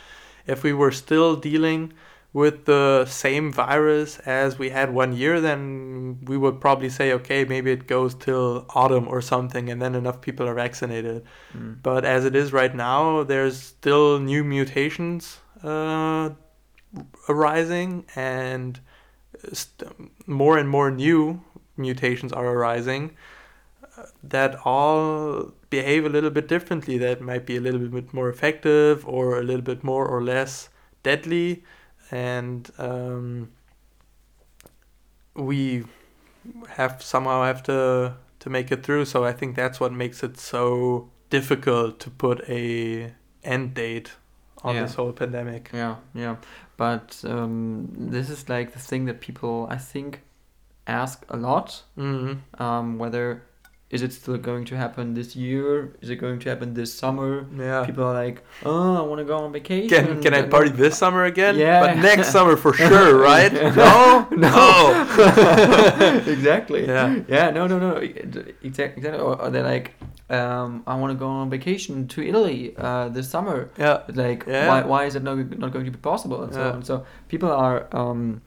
If we were still dealing with the same virus as we had one year, then we would probably say, okay, maybe it goes till autumn or something, and then enough people are vaccinated. Mm. But as it is right now, there's still new mutations uh, arising, and st- more and more new mutations are arising uh, that all behave a little bit differently. That might be a little bit more effective or a little bit more or less deadly, and um, we have somehow have to to make it through. So I think that's what makes it so difficult to put a end date on Yeah. this whole pandemic. Yeah, yeah. But um, this is like the thing that people, I think, ask a lot hmm um, whether is it still going to happen this year? Is it going to happen this summer? Yeah. People are like, oh, I want to go on vacation. Can can I party this summer again? Yeah. But next summer for sure, right? no. no. exactly. Yeah. Yeah. No. No. No. Exactly. Exactly. Or, or they're like, um, I want to go on vacation to Italy uh, this summer. Yeah. Like, Yeah. why, why is it not, not going to be possible? And so Yeah. on. So people are, um,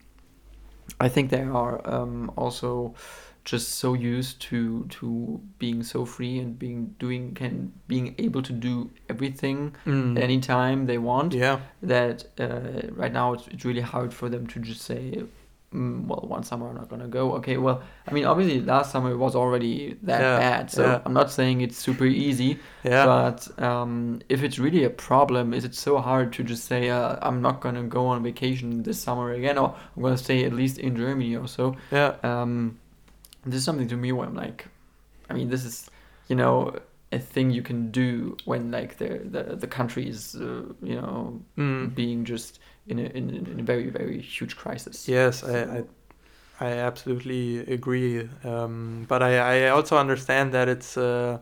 I think they are um, also just so used to to being so free and being doing can being able to do everything Mm. anytime they want Yeah. that uh, right now it's, it's really hard for them to just say mm, well one summer i'm not gonna go okay well i mean obviously last summer was already that Yeah, bad so yeah. i'm not saying it's super easy Yeah. but um, if it's really a problem is it so hard to just say uh, i'm not gonna go on vacation this summer again or i'm gonna stay at least in germany or so yeah. um, this is something to me where I'm like, I mean, this is, you know, a thing you can do when like the the, the country is, uh, you know, Mm. being just in a, in, a- in a very very huge crisis. Yes, I, I, I absolutely agree. Um, but I, I also understand that it's a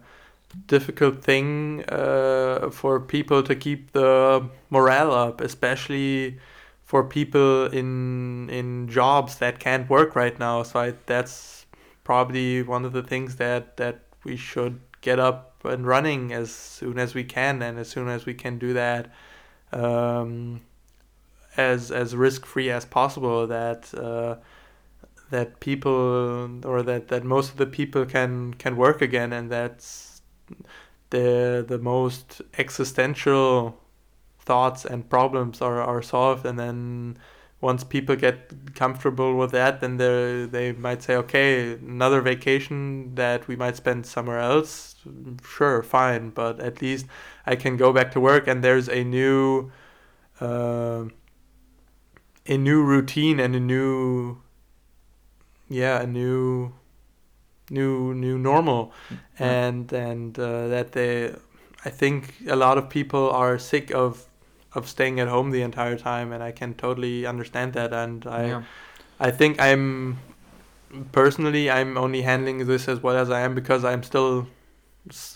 difficult thing uh, for people to keep the morale up, especially for people in in jobs that can't work right now. So I, that's probably one of the things that that we should get up and running as soon as we can, and as soon as we can do that. Um, as as risk free as possible that uh, that people or that, that most of the people can can work again and that's the the most existential thoughts and problems are, are solved and then once people get comfortable with that then they they might say okay another vacation that we might spend somewhere else? Sure fine but at least I can go back to work and there's a new uh, a new routine and a new yeah a new new new normal. And and uh, that they i think a lot of people are sick of of staying at home the entire time and i can totally understand that and i yeah. i think i'm personally i'm only handling this as well as i am because i'm still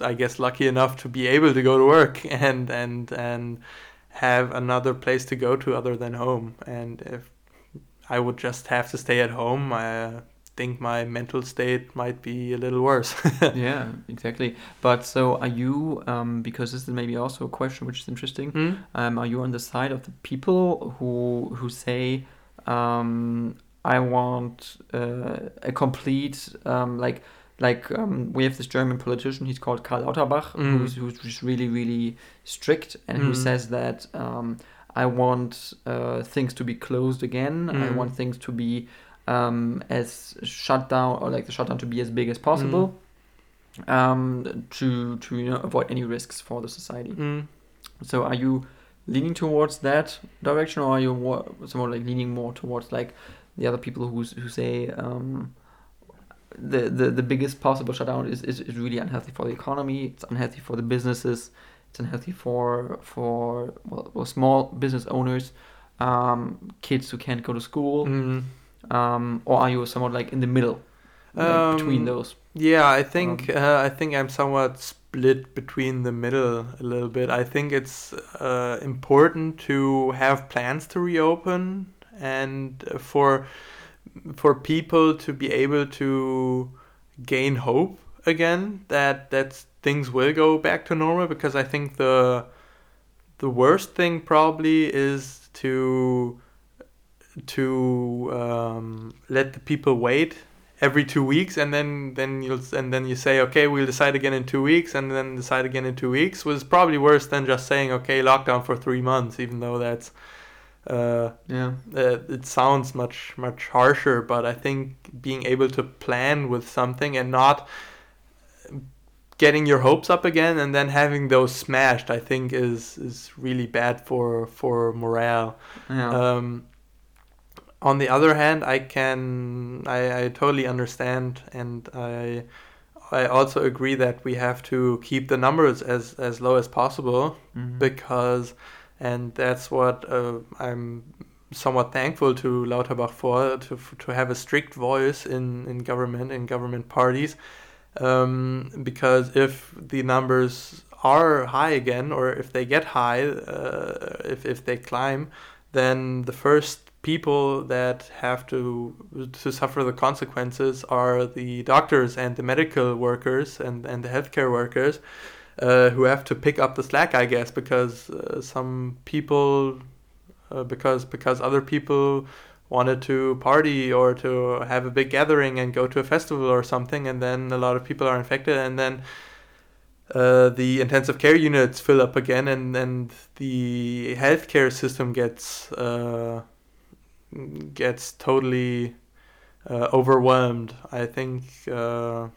I guess lucky enough to be able to go to work and and and have another place to go to other than home and if i would just have to stay at home i think my mental state might be a little worse yeah, exactly. But so are you? Um, because this is maybe also a question which is interesting. Hmm? Um, are you on the side of the people who who say, um, I want uh, a complete um, like like um, we have this German politician. He's called Karl Lauterbach, Mm. who's who's just really really strict and who Mm. says that um, I want uh, things to be closed again. I Mm. want things to be um, as shut down or like the shutdown to be as big as possible. Um, to to you know avoid any risks for the society. Mm. So are you leaning towards that direction, or are you more, somewhat like leaning more towards like the other people who who say um, the, the the biggest possible shutdown is, is, is really unhealthy for the economy. It's unhealthy for the businesses. It's unhealthy for for well, well small business owners, um, kids who can't go to school. Mm. Um, or are you somewhat like in the middle, like between Um, those? Yeah, I think uh, I think I'm somewhat split between the middle a little bit. I think it's uh, important to have plans to reopen and uh, for for people to be able to gain hope again that that things will go back to normal because I think the the worst thing probably is to to um, let the people wait every two weeks and then then you'll and then you say okay we'll decide again in two weeks and then decide again in two weeks was probably worse than just saying okay lockdown for three months even though that's uh, Yeah. uh, it sounds much much harsher but i think being able to plan with something and not getting your hopes up again and then having those smashed i think is is really bad for for morale Yeah. um, on the other hand, I can I, I totally understand, and I I also agree that we have to keep the numbers as as low as possible Mhm. because, and that's what uh, I'm somewhat thankful to Lauterbach for to to have a strict voice in in government in government parties, um, because if the numbers are high again, or if they get high, uh, if if they climb, then the first people that have to to suffer the consequences are the doctors and the medical workers and and the healthcare workers uh, who have to pick up the slack, I guess, because uh, some people, uh, because because other people wanted to party or to have a big gathering and go to a festival or something, and then a lot of people are infected, and then uh, the intensive care units fill up again, and and the healthcare system gets uh, gets totally uh, overwhelmed. I think uh,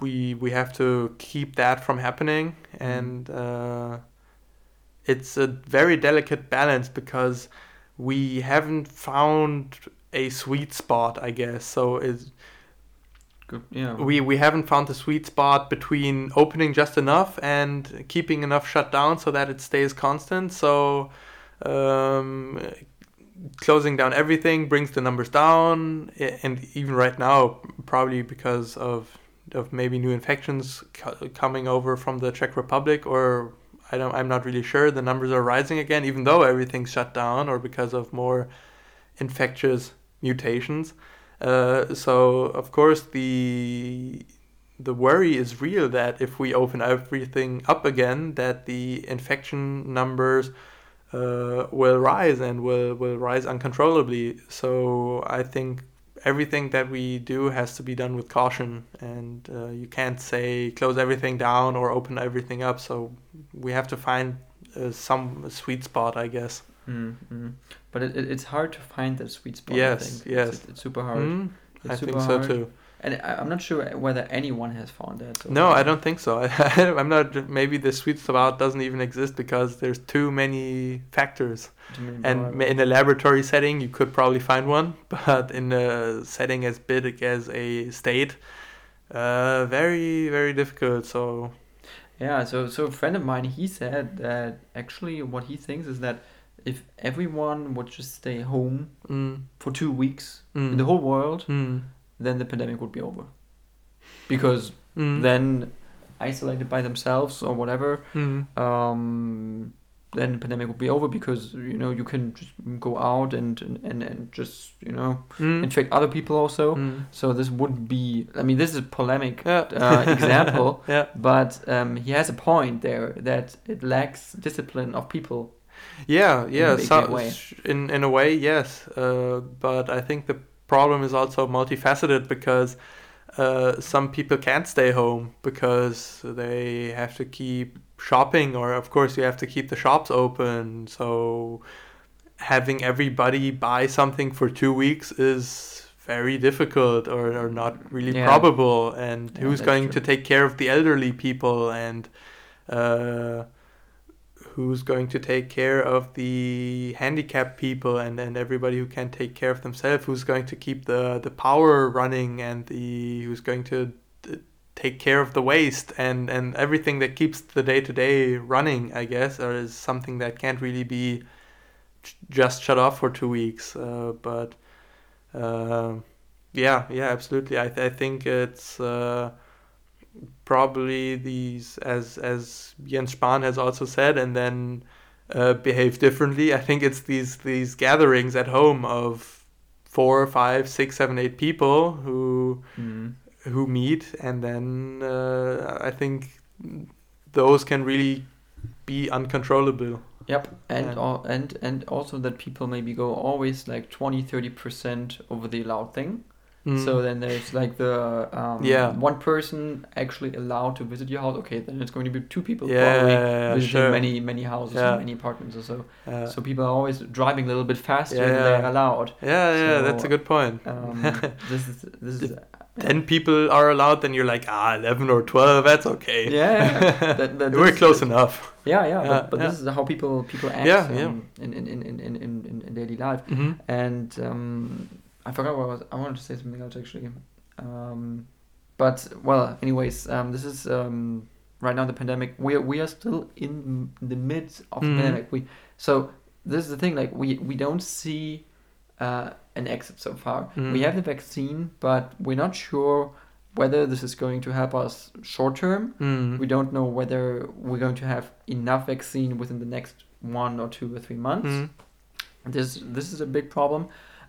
we we have to keep that from happening, Mm-hmm. and uh, it's a very delicate balance because we haven't found a sweet spot, I guess. So it's Yeah. we we haven't found the sweet spot between opening just enough and keeping enough shut down so that it stays constant. So um, closing down everything brings the numbers down, and even right now, probably because of of maybe new infections co- coming over from the Czech Republic or. I don't, I'm not really sure. The numbers are rising again, even though everything's shut down, or because of more infectious mutations. Uh, so of course the the worry is real that if we open everything up again, that the infection numbers uh, will rise and will will rise uncontrollably. So I think everything that we do has to be done with caution, and uh, you can't say close everything down or open everything up. So we have to find uh, some sweet spot, I guess. mm mm. But it, it, it's hard to find that sweet spot. I Yes, think. yes. It's, it's super hard. Mm, It's I super think so hard. too. And I, I'm not sure whether anyone has found that. so No. I don't think so. I, I'm not. Maybe the sweet spot doesn't even exist because there's too many factors. Too many And in a laboratory setting, you could probably find one, but in a setting as big as a state, uh, very very difficult. So Yeah, so so a friend of mine he said that actually what he thinks is that if everyone would just stay home mm, for two weeks mm, in the whole world, mm, then the pandemic would be over. Because mm, then isolated by themselves or whatever, mm, um, then the pandemic would be over because you know you can just go out and and, and, and just you know mm, infect other people also. mm. So this would be I mean this is a polemic Yeah. uh, example. yeah. But um, he has a point there that it lacks discipline of people. Yeah, in yeah. a so, in in a way, yes. Uh, but I think the problem is also multifaceted because uh, some people can't stay home because they have to keep shopping, or of course you have to keep the shops open. So having everybody buy something for two weeks is very difficult or, or not really Yeah. probable. And Yeah, who's going true. to take care of the elderly people and uh, who's going to take care of the handicapped people and, and everybody who can't take care of themselves who's going to keep the, the power running and the who's going to uh, take care of the waste and, and everything that keeps the day-to-day running i guess or is something that can't really be just shut off for two weeks uh, but uh, yeah yeah absolutely. I, th- I think it's uh, probably these as as Jens Spahn has also said and then uh, behave differently. I think it's these these gatherings at home of four, five, six, seven, eight people who Mm. who meet and then uh, I think those can really be uncontrollable. Yep, and And- and and also that people maybe go always like 20 30 percent over the allowed thing. Mm. So then there's like the um, Yeah. one person actually allowed to visit your house. Okay, then it's going to be two people Yeah, probably yeah, yeah, visiting sure. many many houses Yeah. and many apartments or so. Uh, so people are always driving a little bit faster Yeah, than they're allowed. yeah, yeah, that's a good point. Um, this is this is Ten people are allowed, then you're like, ah, 11 or 12, that's okay. yeah. that, that, We're close enough. Yeah, yeah, Yeah, but, but yeah. this is how people people act Yeah, yeah. um, in, in, in, in, in, in, in daily life. hmm And um, I forgot what I was. I wanted to say something else actually. Um, but well, anyways, um, this is um, right now the pandemic. We are, we are still in the midst of Mhm. the pandemic. We so this is the thing. Like we we don't see uh, an exit so far. We Mhm. have the vaccine, but we're not sure whether this is going to help us short term. Mm. We don't know whether we're going to have enough vaccine within the next one or two or three months. Mm. This this is a big problem,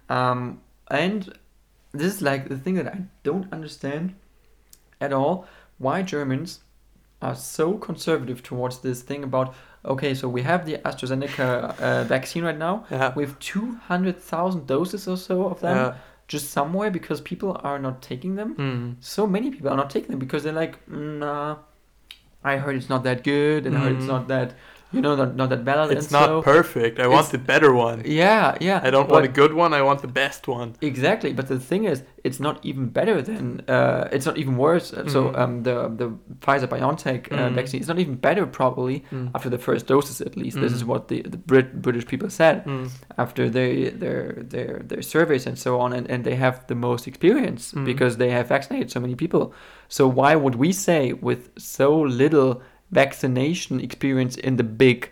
um, and this is like the thing that I don't understand at all. Why Germans are so conservative towards this thing about okay, so we have the AstraZeneca uh, vaccine right now. Yeah. We have two hundred thousand doses or so of them Yeah. just somewhere because people are not taking them. Mm. So many people are not taking them because they're like, nah, I heard it's not that good, and I heard it's Mm. not that, you know, not, not that valid. It's not so, perfect. I want the better one. Yeah, yeah. I don't but- want a good one. I want the best one. Exactly, but the thing is, it's not even better than. Uh, it's not even worse. Uh, So Mhm. um, the the Pfizer BioNTech uh, Mhm. vaccine is not even better, probably Mm. after the first doses at least. This is Mhm. what the the Brit British people said Mm. after they their their their surveys and so on, and, and they have the most experience Mhm. because they have vaccinated so many people. So why would we say with so little vaccination experience in the big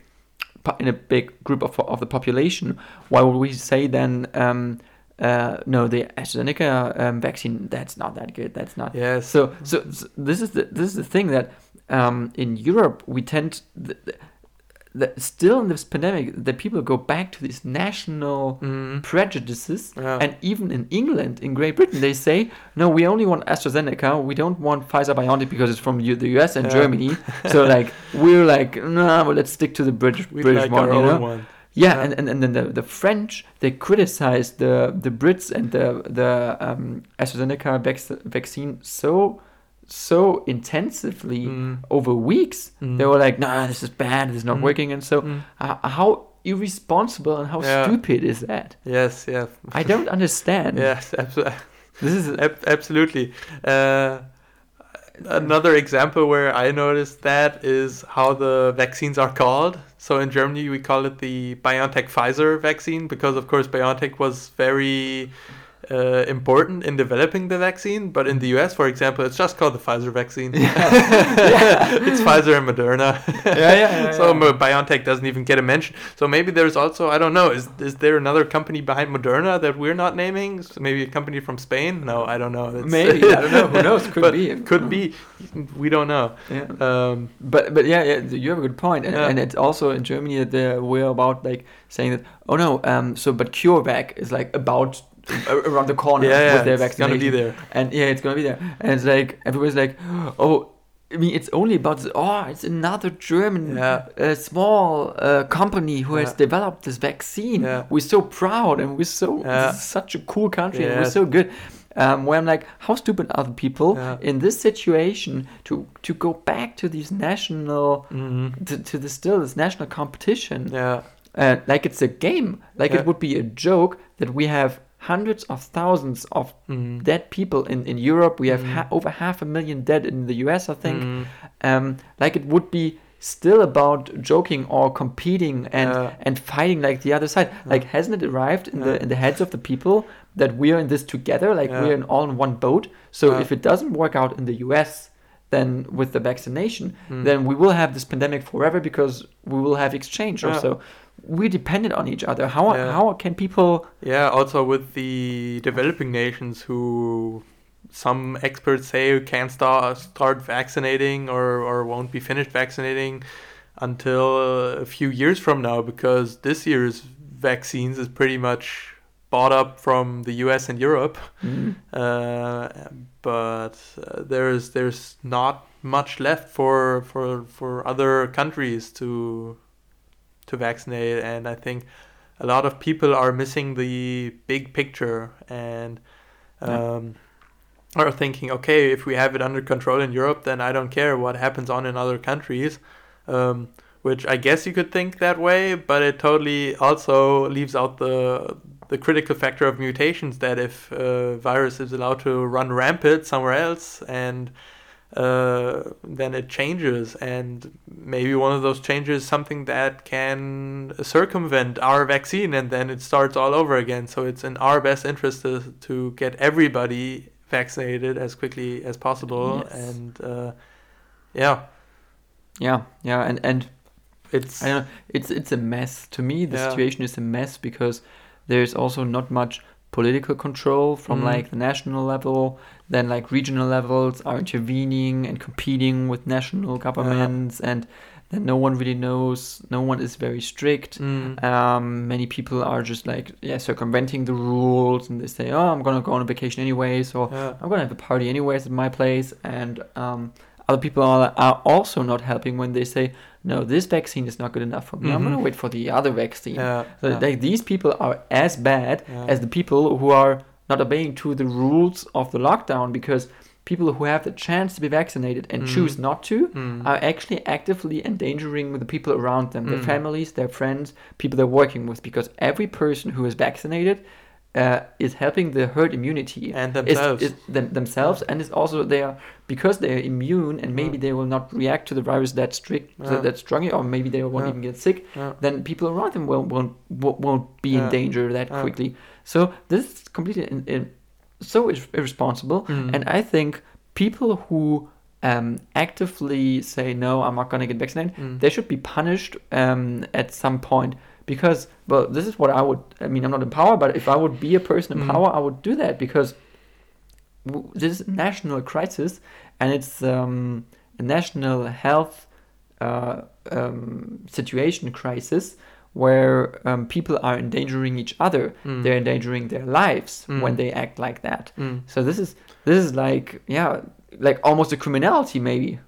in a big group of of the population, why would we say then? Um, uh, no, the AstraZeneca um, vaccine that's not that good. That's not Yeah. so, so, so this is the this is the thing that um, in Europe we tend the, the, the, still in this pandemic that people go back to these national Mm. prejudices Yeah. and even in England in Great Britain they say no we only want AstraZeneca we don't want Pfizer BioNTech because it's from U- the US and Yeah. Germany so like we're like no well, let's stick to the British we British like one you know one. yeah, Yeah. and, and, and then the, the French they criticize the the Brits and the the um, AstraZeneca vac- vaccine so so intensively Mm. over weeks. Mm. They were like, "Nah, this is bad. This is not Mm. working." And so, Mm. uh, how irresponsible and how Yeah. stupid is that? Yes. yes. I don't understand. Yes. Absolutely. This is Ab- absolutely. Uh, another example where I noticed that is how the vaccines are called. So in Germany, we call it the BioNTech Pfizer vaccine because, of course, BioNTech was very uh, important in developing the vaccine. But in the US, for example, it's just called the Pfizer vaccine. it's Pfizer and Moderna. yeah, yeah, yeah, so yeah. BioNTech doesn't even get a mention. So maybe there's also I don't know. Is is there another company behind Moderna that we're not naming? So maybe a company from Spain? No, I don't know. It's- Maybe I don't know. Who knows? Could but be. Could be. We don't know. Yeah. Um, But but yeah, yeah, you have a good point, and, Yeah. and it's also in Germany that we're about like saying that oh no, um, so but CureVac is like about around the corner yeah, yeah, with their it's gonna be there. and yeah, it's gonna be there, and it's like everybody's like oh. I mean, it's only about this, oh, it's another German Yeah. uh, small uh, company who has developed this vaccine. Yeah. We're so proud and we're so Yeah. this is such a cool country and we're so good. Um, where I'm like, how stupid are the people Yeah. in this situation to to go back to these national hmm to, to the still this national competition Yeah. uh, like it's a game like Yeah. it would be a joke that we have hundreds of thousands of Mm. dead people in, in Europe. We have Mm. ha- over half a million dead in the US I think. Mm. um, like it would be still about joking or competing and and fighting like the other side. Like hasn't it arrived in the in the heads of the people that we are in this together? Like we're in all in one boat. So if it doesn't work out in the US then with the vaccination Mm. then we will have this pandemic forever because we will have exchange Yeah. also we're dependent on each other how Yeah. how can people Yeah, also with the developing nations who some experts say can't start start vaccinating or, or won't be finished vaccinating until a few years from now because this year's vaccines is pretty much bought up from the US and Europe. Mm. Uh, but uh, there's there's not much left for for for other countries to to vaccinate and I think a lot of people are missing the big picture and Yeah. um, are thinking okay if we have it under control in Europe then I don't care what happens on in other countries um, which I guess you could think that way but it totally also leaves out the the critical factor of mutations that if uh, virus is allowed to run rampant somewhere else and uh, then it changes and maybe one of those changes is something that can circumvent our vaccine and then it starts all over again so it's in our best interest to, to get everybody vaccinated as quickly as possible Yes. and uh, yeah yeah yeah and and it's I know. It's it's a mess. To me, the Yeah. situation is a mess because there's also not much political control from Mm. like the national level. Then like regional levels are intervening and competing with national governments, and then no one really knows. No one is very strict. Mm. Um, many people are just like yeah circumventing the rules, and they say, oh, I'm gonna go on a vacation anyway, so yeah. I'm gonna have a party anyways at my place, and um, other people are, are also not helping when they say, no, this vaccine is not good enough for me. I'm gonna Mhm. wait for the other vaccine. Yeah. So yeah. like these people are as bad Yeah. as the people who are not obeying to the rules of the lockdown because people who have the chance to be vaccinated and Mm. choose not to Mm. are actually actively endangering the people around them, their Mm. families, their friends, people they're working with, because every person who is vaccinated uh, is helping the herd immunity and themselves. is them, themselves and is also they are because they are immune and maybe Yeah. they will not react to the virus that strict Yeah. that strongly or maybe they won't Yeah. even get sick then people around them won't won't won't be in danger that quickly so this is completely in, in, so irresponsible Mm. and I think people who um, actively say no I'm not going to get vaccinated Mm. they should be punished um, at some point because well this is what i would i mean i'm not in power but if i would be a person in Mm. power i would do that because this is a national crisis and it's um, a national health uh, um, situation crisis where um, people are endangering each other Mm. they're endangering their lives Mm. when they act like that Mm. so this is this is like yeah like almost a criminality maybe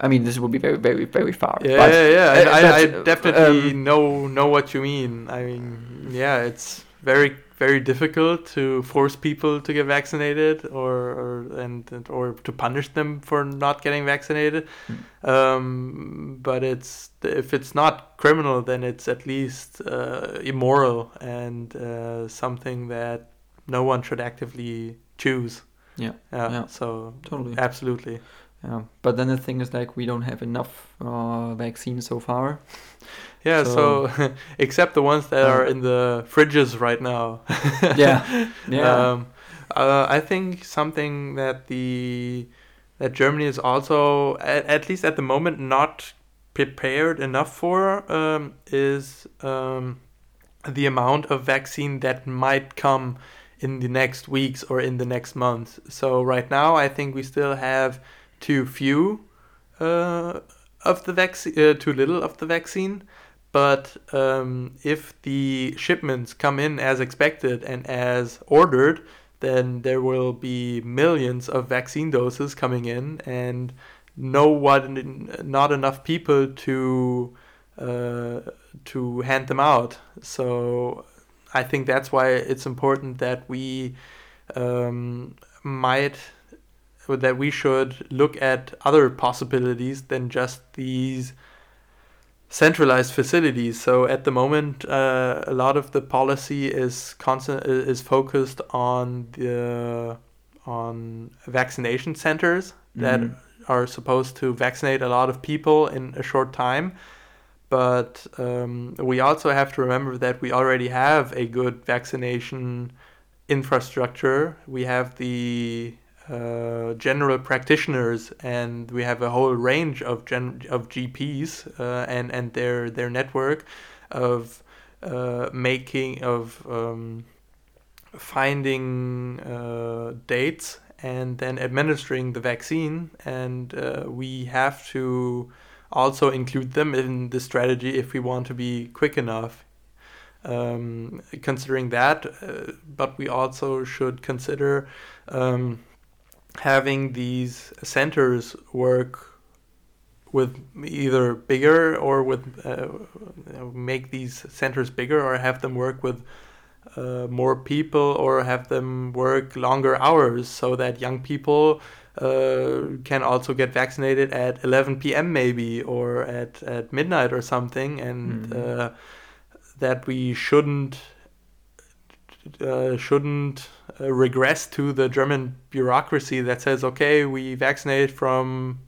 i mean this would be very very very far Yeah, but- yeah, yeah. uh, I, I, I definitely um, know know what you mean. I mean, yeah, it's very very difficult to force people to get vaccinated or, or and, and or to punish them for not getting vaccinated. Hmm. Um, but it's if it's not criminal, then it's at least uh, immoral and uh, something that no one should actively choose. Yeah, Yeah. yeah. So totally absolutely. Yeah, but then the thing is like we don't have enough uh, vaccines so far. Yeah, So- so, except the ones that are Um, in the fridges right now. Yeah, yeah. Um, uh, I think something that the that Germany is also at, at least at the moment not prepared enough for um, is um, the amount of vaccine that might come in the next weeks or in the next months. So right now, I think we still have too few uh, of the vaccine, uh, too little of the vaccine. But um, if the shipments come in as expected and as ordered, then there will be millions of vaccine doses coming in, and no one, not enough people to uh, to hand them out. So I think that's why it's important that we um, might that we should look at other possibilities than just these centralized facilities. So at the moment, uh, a lot of the policy is constant is focused on the on vaccination centers that Mhm. are supposed to vaccinate a lot of people in a short time. But um, we also have to remember that we already have a good vaccination infrastructure. We have the uh, general practitioners, and we have a whole range of gen- of GPs uh, and and their their network of uh, making of um, finding uh, dates and then administering the vaccine. And uh, we have to also include them in the strategy if we want to be quick enough. Um, considering that, uh, but we also should consider um, having these centers work with either bigger or with uh, make these centers bigger or have them work with uh, more people or have them work longer hours so that young people uh, can also get vaccinated at 11 p.m. maybe or at, at midnight or something and uh, that we shouldn't uh, shouldn't uh, regress to the German bureaucracy that says okay we vaccinate from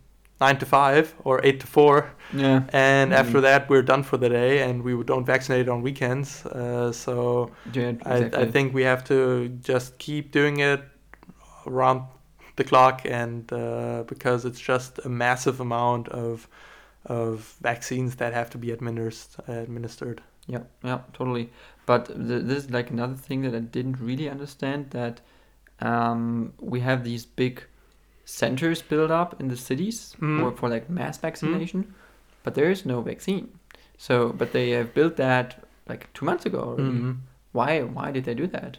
9 to 5 or 8 to 4 Yeah. and Mhm. after that we're done for the day and we don't vaccinate on weekends uh, so Yeah, I, I think we have to just keep doing it around the clock and uh, because it's just a massive amount of of vaccines that have to be administered administered. Yeah, yeah, totally. But th- this is like another thing that I didn't really understand that um, we have these big centers built up in the cities Mm. for, for like mass vaccination, but there is no vaccine. So, but they have built that like two months ago already. Mhm. Why? Why did they do that?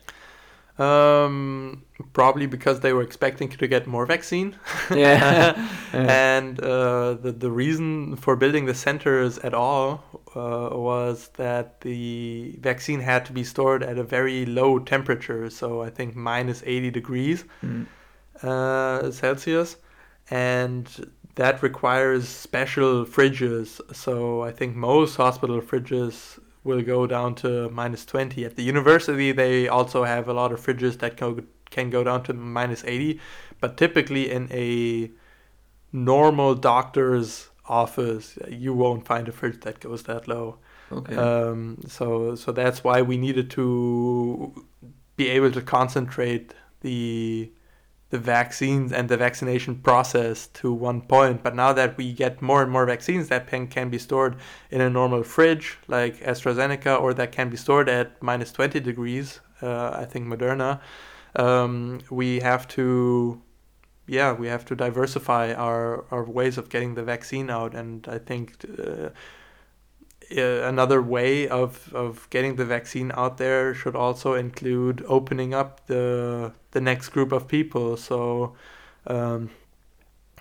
Um, probably because they were expecting to get more vaccine. Yeah. Yeah. and uh, the the reason for building the centers at all uh, was that the vaccine had to be stored at a very low temperature, so I think minus 80 degrees Mm. uh, Celsius, and that requires special fridges. So I think most hospital fridges will go down to minus 20. At the university, they also have a lot of fridges that go, can go down to minus 80, but typically in a normal doctor's office, you won't find a fridge that goes that low. Okay. Um, so so that's why we needed to be able to concentrate the the vaccines and the vaccination process to one point. But now that we get more and more vaccines that can, can be stored in a normal fridge like AstraZeneca or that can be stored at minus 20 degrees, uh, I think Moderna, um, we have to yeah, we have to diversify our, our ways of getting the vaccine out. And I think uh, another way of, of getting the vaccine out there should also include opening up the the next group of people. So um,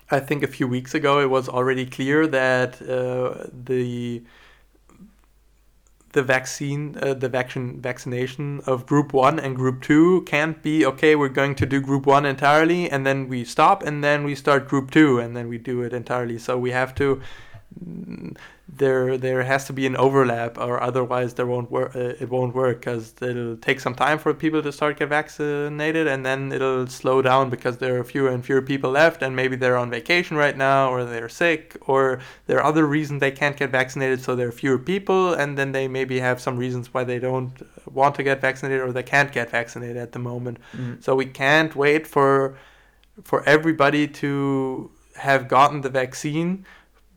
I think a few weeks ago it was already clear that uh, the the vaccine uh, the vaccine vaccination of group 1 and group 2 can't be okay we're going to do group 1 entirely and then we stop and then we start group 2 and then we do it entirely so we have to there there has to be an overlap or otherwise there won't work uh, it won't work because it'll take some time for people to start get vaccinated and then it'll slow down because there are fewer and fewer people left and maybe they're on vacation right now or they're sick or there are other reasons they can't get vaccinated so there are fewer people and then they maybe have some reasons why they don't want to get vaccinated or they can't get vaccinated at the moment Mm. so we can't wait for for everybody to have gotten the vaccine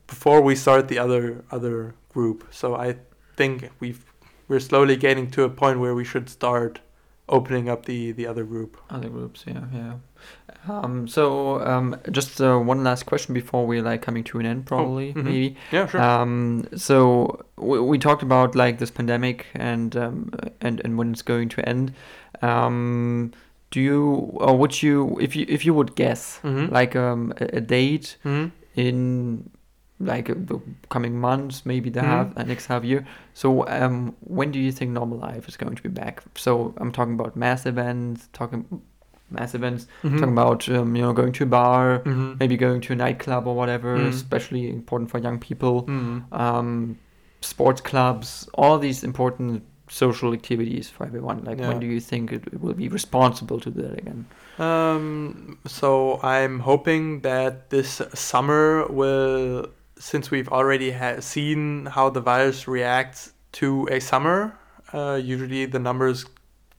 before we start the other other group. So I think we've we're slowly getting to a point where we should start opening up the the other group. Other groups, yeah, yeah. Um, so um, just uh, one last question before we're like coming to an end, probably mhm. maybe. Yeah, sure. Um, so we, we talked about like this pandemic and um, and and when it's going to end. Um, do you or would you if you if you would guess Mhm. like um, a, a date Mhm. in like uh, the coming months, maybe the Mhm. half uh, next half year. So um, when do you think normal life is going to be back? So I'm talking about mass events, talking mass events, Mhm. talking about um, you know going to a bar, Mhm. maybe going to a nightclub or whatever, Mhm. especially important for young people. Mhm. Um, sports clubs, all these important social activities for everyone. Like Yeah. when do you think it, it will be responsible to do that again? Um, so I'm hoping that this summer will, since we've already ha- seen how the virus reacts to a summer, uh, usually the numbers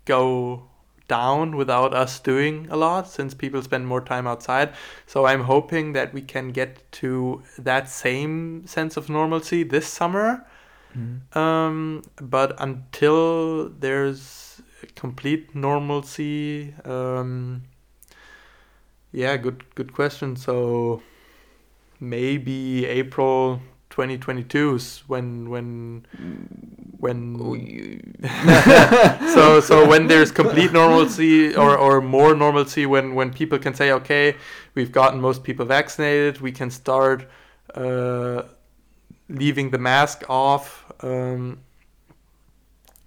go down without us doing a lot since people spend more time outside. So I'm hoping that we can get to that same sense of normalcy this summer. Um, but until there's complete normalcy, um, yeah, good good question. So maybe April 2022 is when when when Oh, so so when there's complete normalcy or, or more normalcy when when people can say okay we've gotten most people vaccinated we can start uh, leaving the mask off um,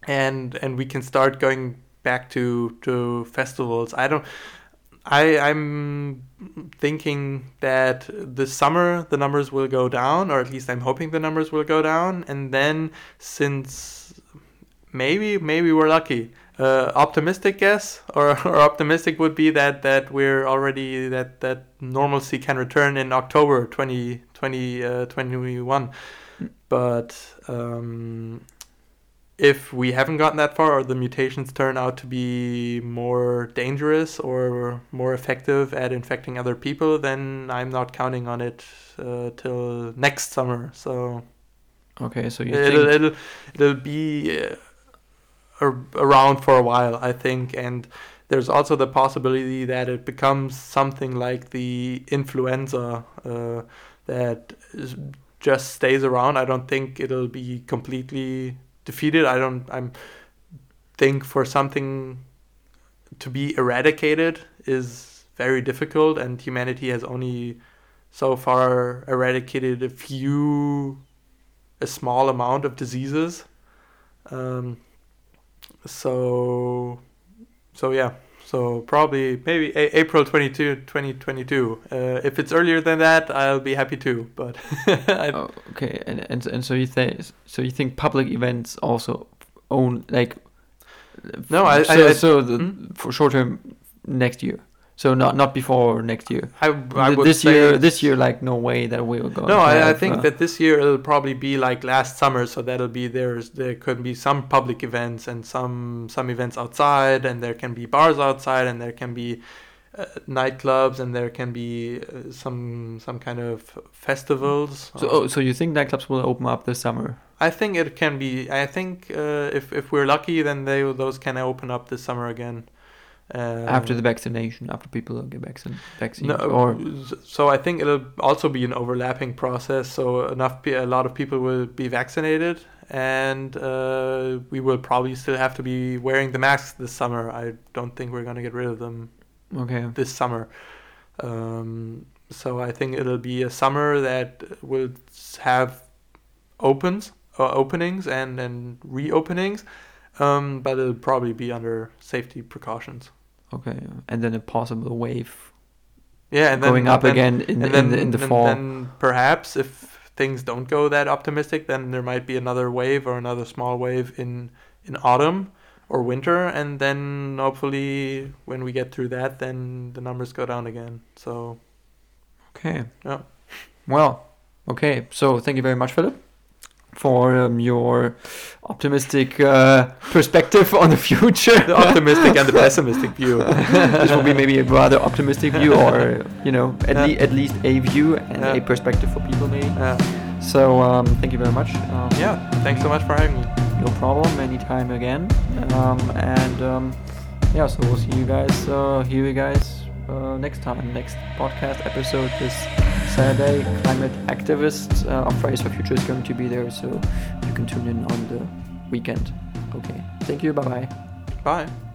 and and we can start going back to to festivals. I don't I, I'm thinking that this summer the numbers will go down, or at least I'm hoping the numbers will go down. And then, since maybe maybe we're lucky, uh, optimistic guess or, or optimistic would be that that we're already that that normalcy can return in October 2020 uh, 21. But um, if we haven't gotten that far or the mutations turn out to be more dangerous or more effective at infecting other people, then I'm not counting on it uh, till next summer. So Okay, so you it'll, think it'll it'll be uh, around for a while, I think, and there's also the possibility that it becomes something like the influenza uh, that is, just stays around. I don't think it'll be completely defeated. I don't. I'm think for something to be eradicated is very difficult, and humanity has only so far eradicated a few a small amount of diseases. Um, so, so yeah. So probably maybe a- April 22, 2022. Uh, if it's earlier than that, I'll be happy too. But I, Oh, okay, and, and and so you think so you think public events also own like No, I- so, I- I- so the, Hmm? for short term next year. So not not before next year. I, I this year, this year, like no way that we were going. No, I, I think uh, that this year it'll probably be like last summer, so that'll be there's there could be some public events and some some events outside, and there can be bars outside, and there can be uh, nightclubs, and there can be uh, some some kind of festivals. So, oh, so you think nightclubs will open up this summer? I think it can be. I think uh, if if we're lucky, then they those can open up this summer again. Uh, after the vaccination, after people get vaccine, vaccines, no, or so I think it'll also be an overlapping process. So enough, a lot of people will be vaccinated, and uh, we will probably still have to be wearing the masks this summer. I don't think we're gonna get rid of them okay, this summer. Um, so I think it'll be a summer that will have opens, uh, openings, and and reopenings, um, but it'll probably be under safety precautions. Okay, and then a possible wave Yeah, and then going up then- again in the, in the in the then- fall. Then perhaps if things don't go that optimistic, then there might be another wave or another small wave in in autumn or winter, and then hopefully when we get through that, then the numbers go down again. So Okay. Yeah. Well, okay. So thank you very much, Philipp, for um, your optimistic uh, perspective on the future. the optimistic and the pessimistic view. this will be maybe a rather optimistic view, or you know, at, Yeah. le- at least a view and Yeah. a perspective for people, maybe. Uh, So um, thank you very much. Um, yeah, thanks so much for having me. no problem. Anytime again. Um, and um, yeah, so we'll see you guys. Uh, hear you guys uh, next time. Next podcast episode this Saturday. Climate activist uh, of Fridays for Future is going to be there, so you can tune in on the weekend. Okay. Thank you. Bye bye. Bye.